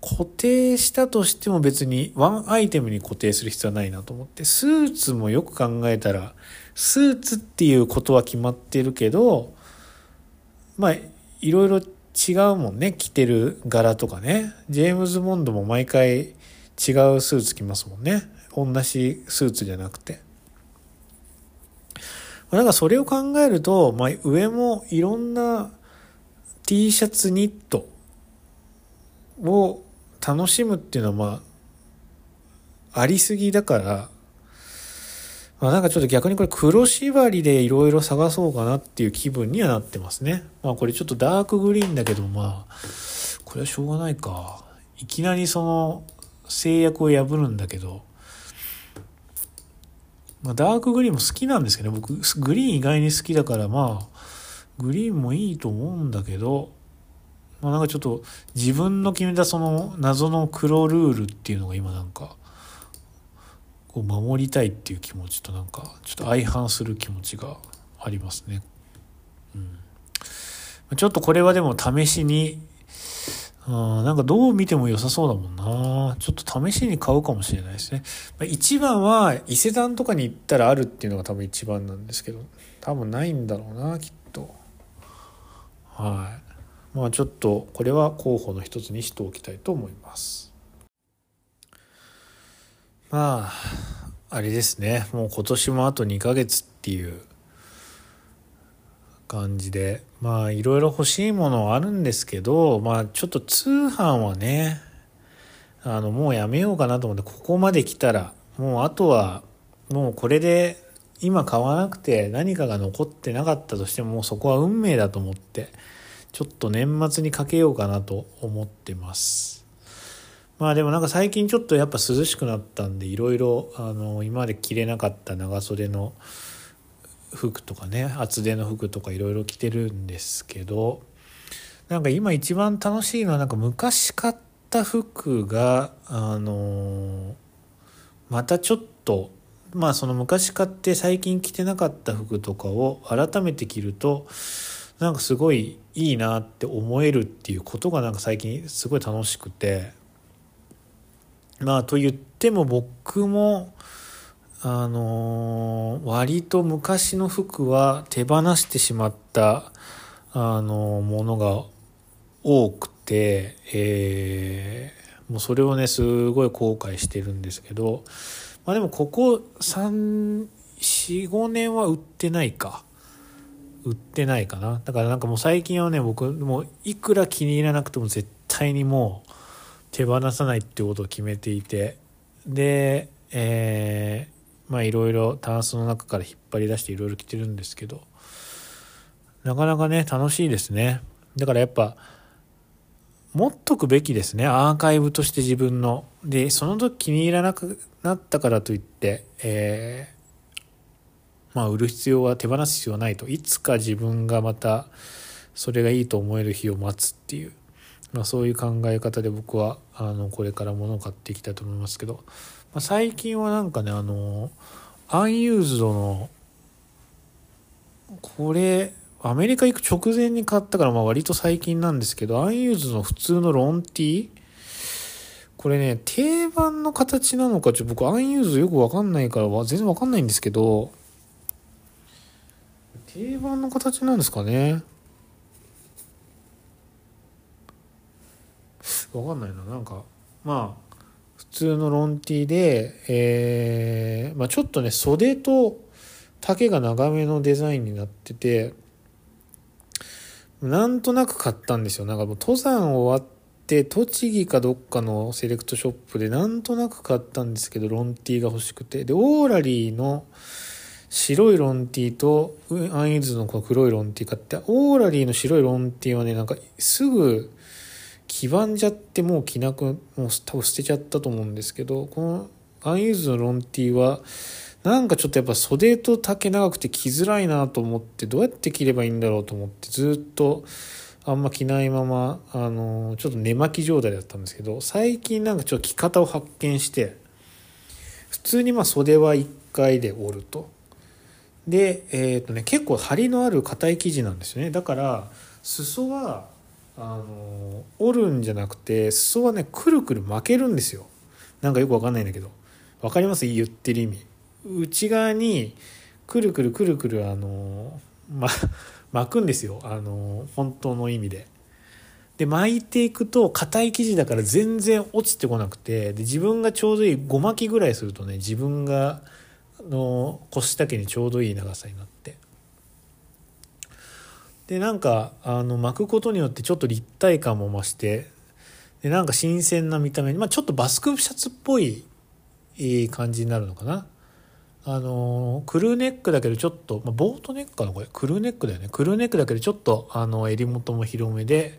固定したとしても別にワンアイテムに固定する必要はないなと思って、スーツもよく考えたら、スーツっていうことは決まってるけど、まあ、いろいろ違うもんね、着てる柄とかね。ジェームズ・モンドも毎回違うスーツ着ますもんね。同じスーツじゃなくて。だかそれを考えると、まあ、上もいろんな T シャツニットを楽しむっていうのはまあ、ありすぎだから、まあなんかちょっと逆にこれ黒縛りでいろいろ探そうかなっていう気分にはなってますね。まあこれちょっとダークグリーンだけどまあ、これはしょうがないか。いきなりその制約を破るんだけど、まあダークグリーンも好きなんですけどね。僕グリーン意外に好きだからまあ、グリーンもいいと思うんだけど、まあ、なんかちょっと自分の決めたその謎の黒ルールっていうのが今なんかこう守りたいっていう気持ちとなんかちょっと相反する気持ちがありますね。うん、ちょっとこれはでも試しにあなんかどう見ても良さそうだもんな。ちょっと試しに買うかもしれないですね。まあ、一番は伊勢丹とかに行ったらあるっていうのが多分一番なんですけど、多分ないんだろうな、きっと。はい。まあちょっとこれは候補の一つにしておきたいと思いますまああれですねもう今年もあと2ヶ月っていう感じでまあいろいろ欲しいものはあるんですけどまあちょっと通販はねあのもうやめようかなと思ってここまで来たらもうあとはもうこれで今買わなくて何かが残ってなかったとしてもそこは運命だと思ってちょっと年末にかけようかなと思ってます。まあでもなんか最近ちょっとやっぱ涼しくなったんでいろいろ今まで着れなかった長袖の服とかね厚手の服とかいろいろ着てるんですけどなんか今一番楽しいのはなんか昔買った服があのまたちょっとまあその昔買って最近着てなかった服とかを改めて着るとなんかすごいいいなって思えるっていうことがなんか最近すごい楽しくて。まあと言っても僕もあのー、割と昔の服は手放してしまった、あのー、ものが多くて、えー、もうそれをね、すごい後悔してるんですけど、まあでもここ3、4、5年は売ってないか。売ってないかな。だからなんかもう最近はね、僕もういくら気に入らなくても絶対にもう手放さないってことを決めていて、で、えー、まあいろいろタンスの中から引っ張り出していろいろ着てるんですけどなかなかね楽しいですね。だからやっぱ持っとくべきですね。アーカイブとして自分の。でその時気に入らなくなったからといってえー、まあ売る必要は手放す必要はないと。いつか自分がまたそれがいいと思える日を待つっていう、まあ、そういう考え方で僕はあのこれから物を買っていきたいと思いますけどまあ、最近はなんかねあのアンユーズドのこれアメリカ行く直前に買ったからまあ割と最近なんですけど UNUSED の普通のロンティーこれね定番の形なのかちょ僕 UNUSED よくわかんないから全然わかんないんですけど定番の形なんですかね。わかんないななんかまあ通のロンティーで、えー、まあ、ちょっとね袖と丈が長めのデザインになっててなんとなく買ったんですよ。なんかもう登山終わって栃木かどっかのセレクトショップでなんとなく買ったんですけどロンティが欲しくて。でオーラリーの白いロンティとアンイズのこの黒いロンティ買ってオーラリーの白いロンティはねなんかすぐ黄ばんじゃってもう着なくもう多分捨てちゃったと思うんですけどこのUNUSED のロンティーはなんかちょっとやっぱ袖と丈長くて着づらいなと思ってどうやって着ればいいんだろうと思ってずっとあんま着ないままあのちょっと寝巻き状態だったんですけど最近なんかちょっと着方を発見して普通にまあ袖は1回で折ると。でえっ、ー、とね結構張りのある硬い生地なんですよね。だから裾はあの折るんじゃなくて裾はねくるくる巻けるんですよ。なんかよくわかんないんだけど。わかります？言ってる意味。内側にくるくるくるくるあの、ま、巻くんですよ。あの本当の意味で。で巻いていくと硬い生地だから全然落ちてこなくてで自分がちょうどいい5巻きぐらいするとね自分がの腰丈にちょうどいい長さになってでなんかあの巻くことによってちょっと立体感も増してでなんか新鮮な見た目に、まあ、ちょっとバスクシャツっぽい感じになるのかな。あのクルーネックだけどちょっと、まあ、ボートネックかなこれ。クルーネックだよね。クルーネックだけどちょっとあの襟元も広めで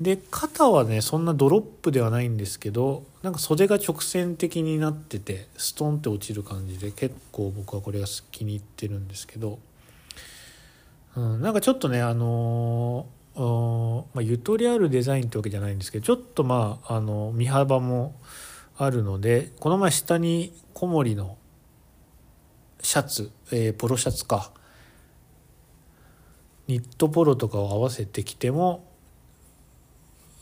で肩はねそんなドロップではないんですけどなんか袖が直線的になっててストンって落ちる感じで結構僕はこれが気に入ってるんですけど。うん、なんかちょっとねあのー、まあ、ゆとりあるデザインってわけじゃないんですけどちょっとまああの身幅もあるのでこの前下に小森のシャツ、えー、ポロシャツかニットポロとかを合わせてきても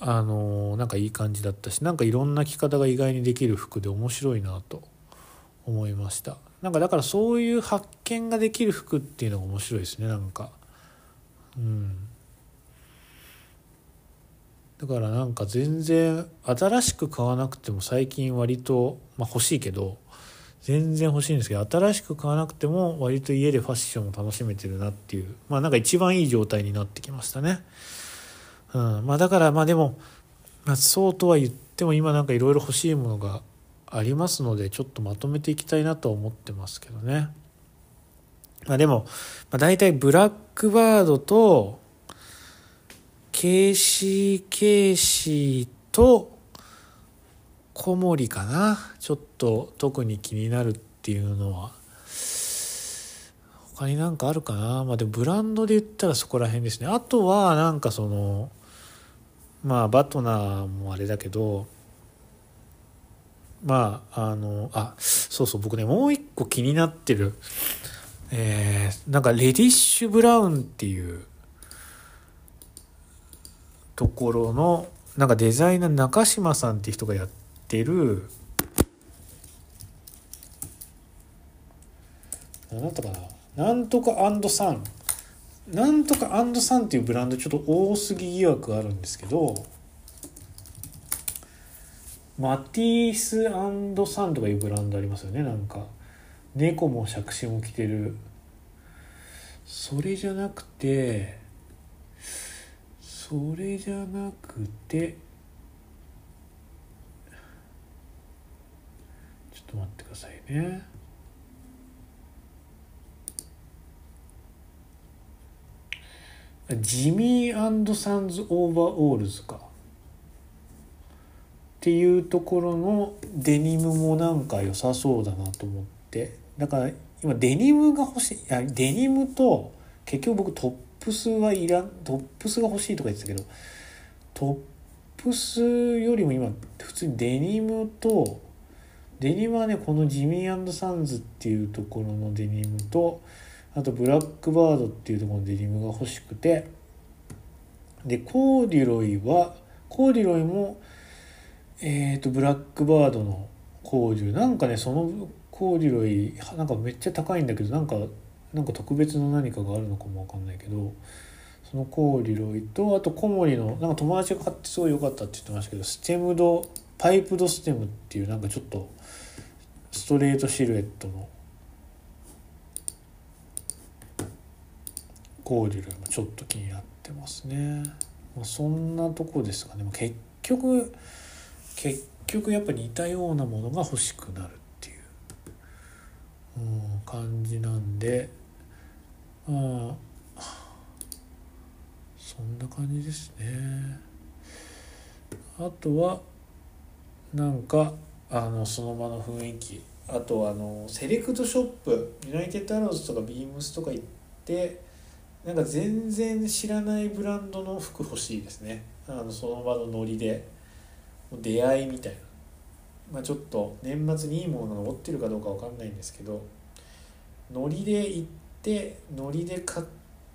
あの、なんかいい感じだったしなんかいろんな着方が意外にできる服で面白いなと思いました。なんかだからそういう発見ができる服っていうのが面白いですねなんか。うんだからなんか全然新しく買わなくても最近割と、まあ、欲しいけど全然欲しいんですけど新しく買わなくても割と家でファッションを楽しめてるなっていうまあなんか一番いい状態になってきましたね。うん、まあだからまあでも、まあ、そうとは言っても今なんかいろいろ欲しいものがありますのでちょっとまとめていきたいなとは思ってますけどね。まあでも、まあ、大体ブラックバードとケーシー・ケーシーと小森かな。ちょっと特に気になるっていうのは。他になんかあるかな。まあでもブランドで言ったらそこら辺ですね。あとはなんかそのまあバトナーもあれだけどまああのあそうそう僕ねもう一個気になってる。えー、なんかレディッシュブラウンっていうところのなんかデザイナー中島さんっていう人がやってってる何だったかな？なんとかサン。なんとかサンっていうブランドちょっと多すぎ疑惑あるんですけどマティースサンとかいうブランドありますよねなんか。猫も杓子も着てる。それじゃなくてそれじゃなくてちょっと待ってくださいね。ジミーサンズ・オーバーオールズか。っていうところのデニムもなんか良さそうだなと思って。だから今デニムが欲しいいやデニムと結局僕トップスはいらんトップスが欲しいとか言ってたけどトップスよりも今普通にデニムとデニムはねこのジミーサンズっていうところのデニムとあとブラックバードっていうところのデニムが欲しくてでコーディロイはコーディロイもえっ、ー、とブラックバードのコーディロイ。なんかねそのコーディロイなんかめっちゃ高いんだけどなんかなんか特別の何かがあるのかもわかんないけどそのコーディロイとあと小森のなんか友達が買ってすごい良かったって言ってましたけどステムドパイプドステムっていうなんかちょっとストレートシルエットのコーデュルもちょっと気になってますね、まあ、そんなとこですがでも結局結局やっぱ似たようなものが欲しくなる。感じなんでまあそんな感じですね。あとはなんかあのその場の雰囲気。あとあのセレクトショップ。ユナイテッドアローズとかビームスとか行ってなんか全然知らないブランドの服欲しいですね。あのその場のノリで。出会いみたいな。まあちょっと年末にいいものが残ってるかどうか分かんないんですけどノリで行ってノリで買っ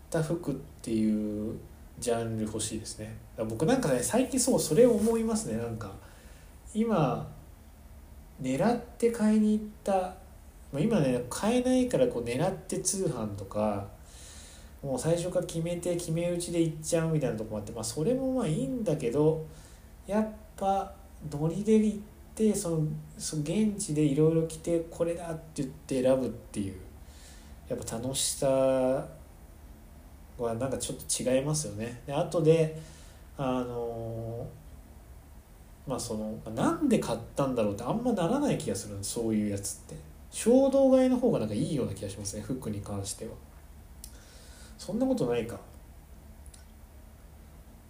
た服っていうジャンル欲しいですね。僕なんかね最近そうそれ思いますね。なんか今狙って買いに行った今ね買えないからこう狙って通販とかもう最初から決めて決め打ちで行っちゃうみたいなとこもあってまあそれもまあいいんだけどやっぱノリで行ってそのその現地でいろいろ着てこれだって言って選ぶっていうやっぱ楽しさはなんかちょっと違いますよね。で後であのまあそのなんで買ったんだろうってあんまならない気がするそういうやつって。衝動買いの方がなんかいいような気がしますね服に関しては。そんなことないか。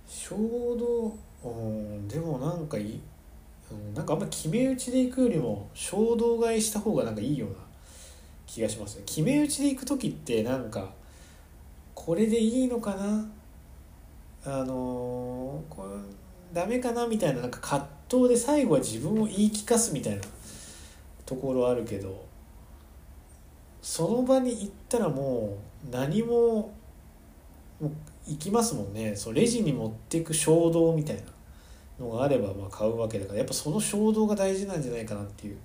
衝動うんでもなんかいい、うん、なんかあんま決め打ちで行くよりも衝動買いした方がなんかいいような気がしますね。決め打ちで行く時ってなんかこれでいいのかな？あのー、これダメかなみたいななんか葛藤で最後は自分を言い聞かすみたいなところあるけどその場に行ったらもう何ももう行きますもんね。そうレジに持っていく衝動みたいな。のがあればまあ買うわけだからやっぱその衝動が大事なんじゃないかなっていう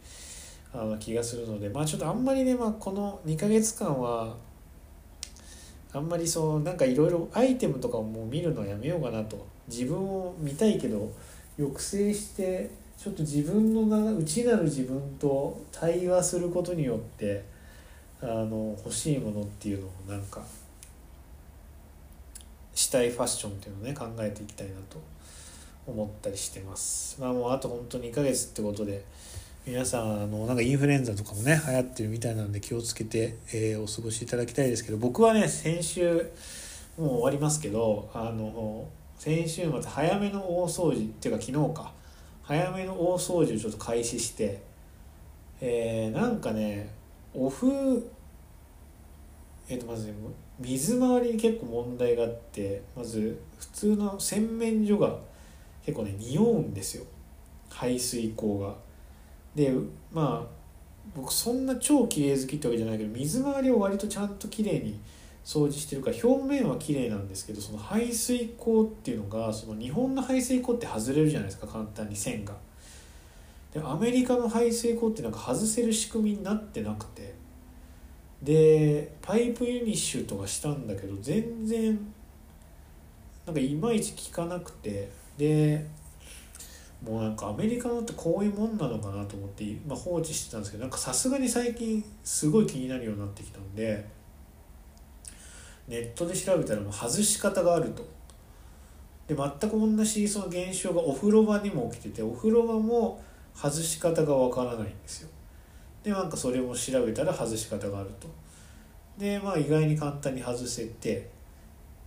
あの気がするのでまあちょっとあんまりね、まあ、この2ヶ月間はあんまりそうなんかいろいろアイテムとかもう見るのはやめようかなと。自分を見たいけど抑制してちょっと自分のな内なる自分と対話することによってあの欲しいものっていうのをなんかしたいファッションっていうのをね考えていきたいなと。思ったりしてます。まあもうあと本当に2ヶ月ってことで皆さんあのなんかインフルエンザとかもね流行ってるみたいなんで気をつけて、えー、お過ごしいただきたいですけど僕はね先週もう終わりますけどあの先週末早めの大掃除っていうか昨日か。早めの大掃除をちょっと開始してえー、なんかねお風えっ、ー、とまずね水回りに結構問題があってまず普通の洗面所が結構ね匂うんですよ排水口が。でまあ僕そんな超綺麗好きってわけじゃないけど水回りを割とちゃんと綺麗に掃除してるから表面は綺麗なんですけどその排水口っていうのがその日本の排水口って外れるじゃないですか簡単に線が。でアメリカの排水口ってなんか外せる仕組みになってなくてでパイプユニッシュとかしたんだけど全然なんかいまいち効かなくてでもうなんかアメリカのってこういうもんなのかなと思って、まあ、放置してたんですけどなんかさすがに最近すごい気になるようになってきたんでネットで調べたらもう外し方があると。で全く同じその現象がお風呂場にも起きててお風呂場も外し方がわからないんですよ。でなんかそれも調べたら外し方があると。でまあ意外に簡単に外せて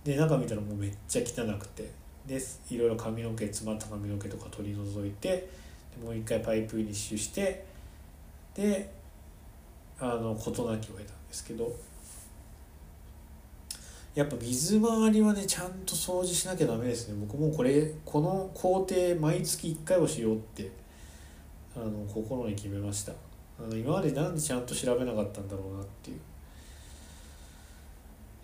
で中見たらもうめっちゃ汚くてです。いろいろ髪の毛詰まった髪の毛とか取り除いてもう一回パイプにッシュしてであの事なきを得たんですけどやっぱ水回りはねちゃんと掃除しなきゃダメですね。僕もこれこの工程毎月1回はしようってあの心に決めました。あの今までなんでちゃんと調べなかったんだろうなっていう。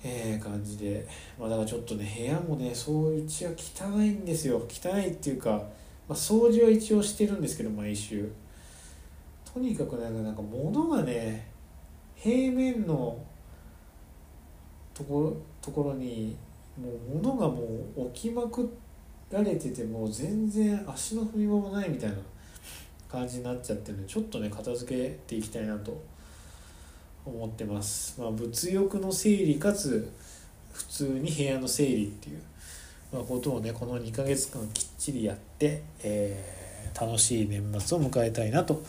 えー、感じで。まあだからちょっとね部屋もねそううちは汚いんですよ。汚いっていうか、まあ、掃除は一応してるんですけど毎週。とにかくなんかなんか物がね平面のところところにもう物がもう置きまくられててもう全然足の踏み場もないみたいな感じになっちゃってるんでちょっとね片付けていきたいなと。思ってます。まあ、物欲の整理かつ普通に部屋の整理っていう、ま、ことをねこの2ヶ月間きっちりやって、えー、楽しい年末を迎えたいなと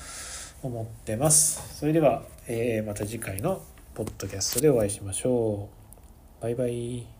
思ってます。それでは、えー、また次回のポッドキャストでお会いしましょう。バイバイ。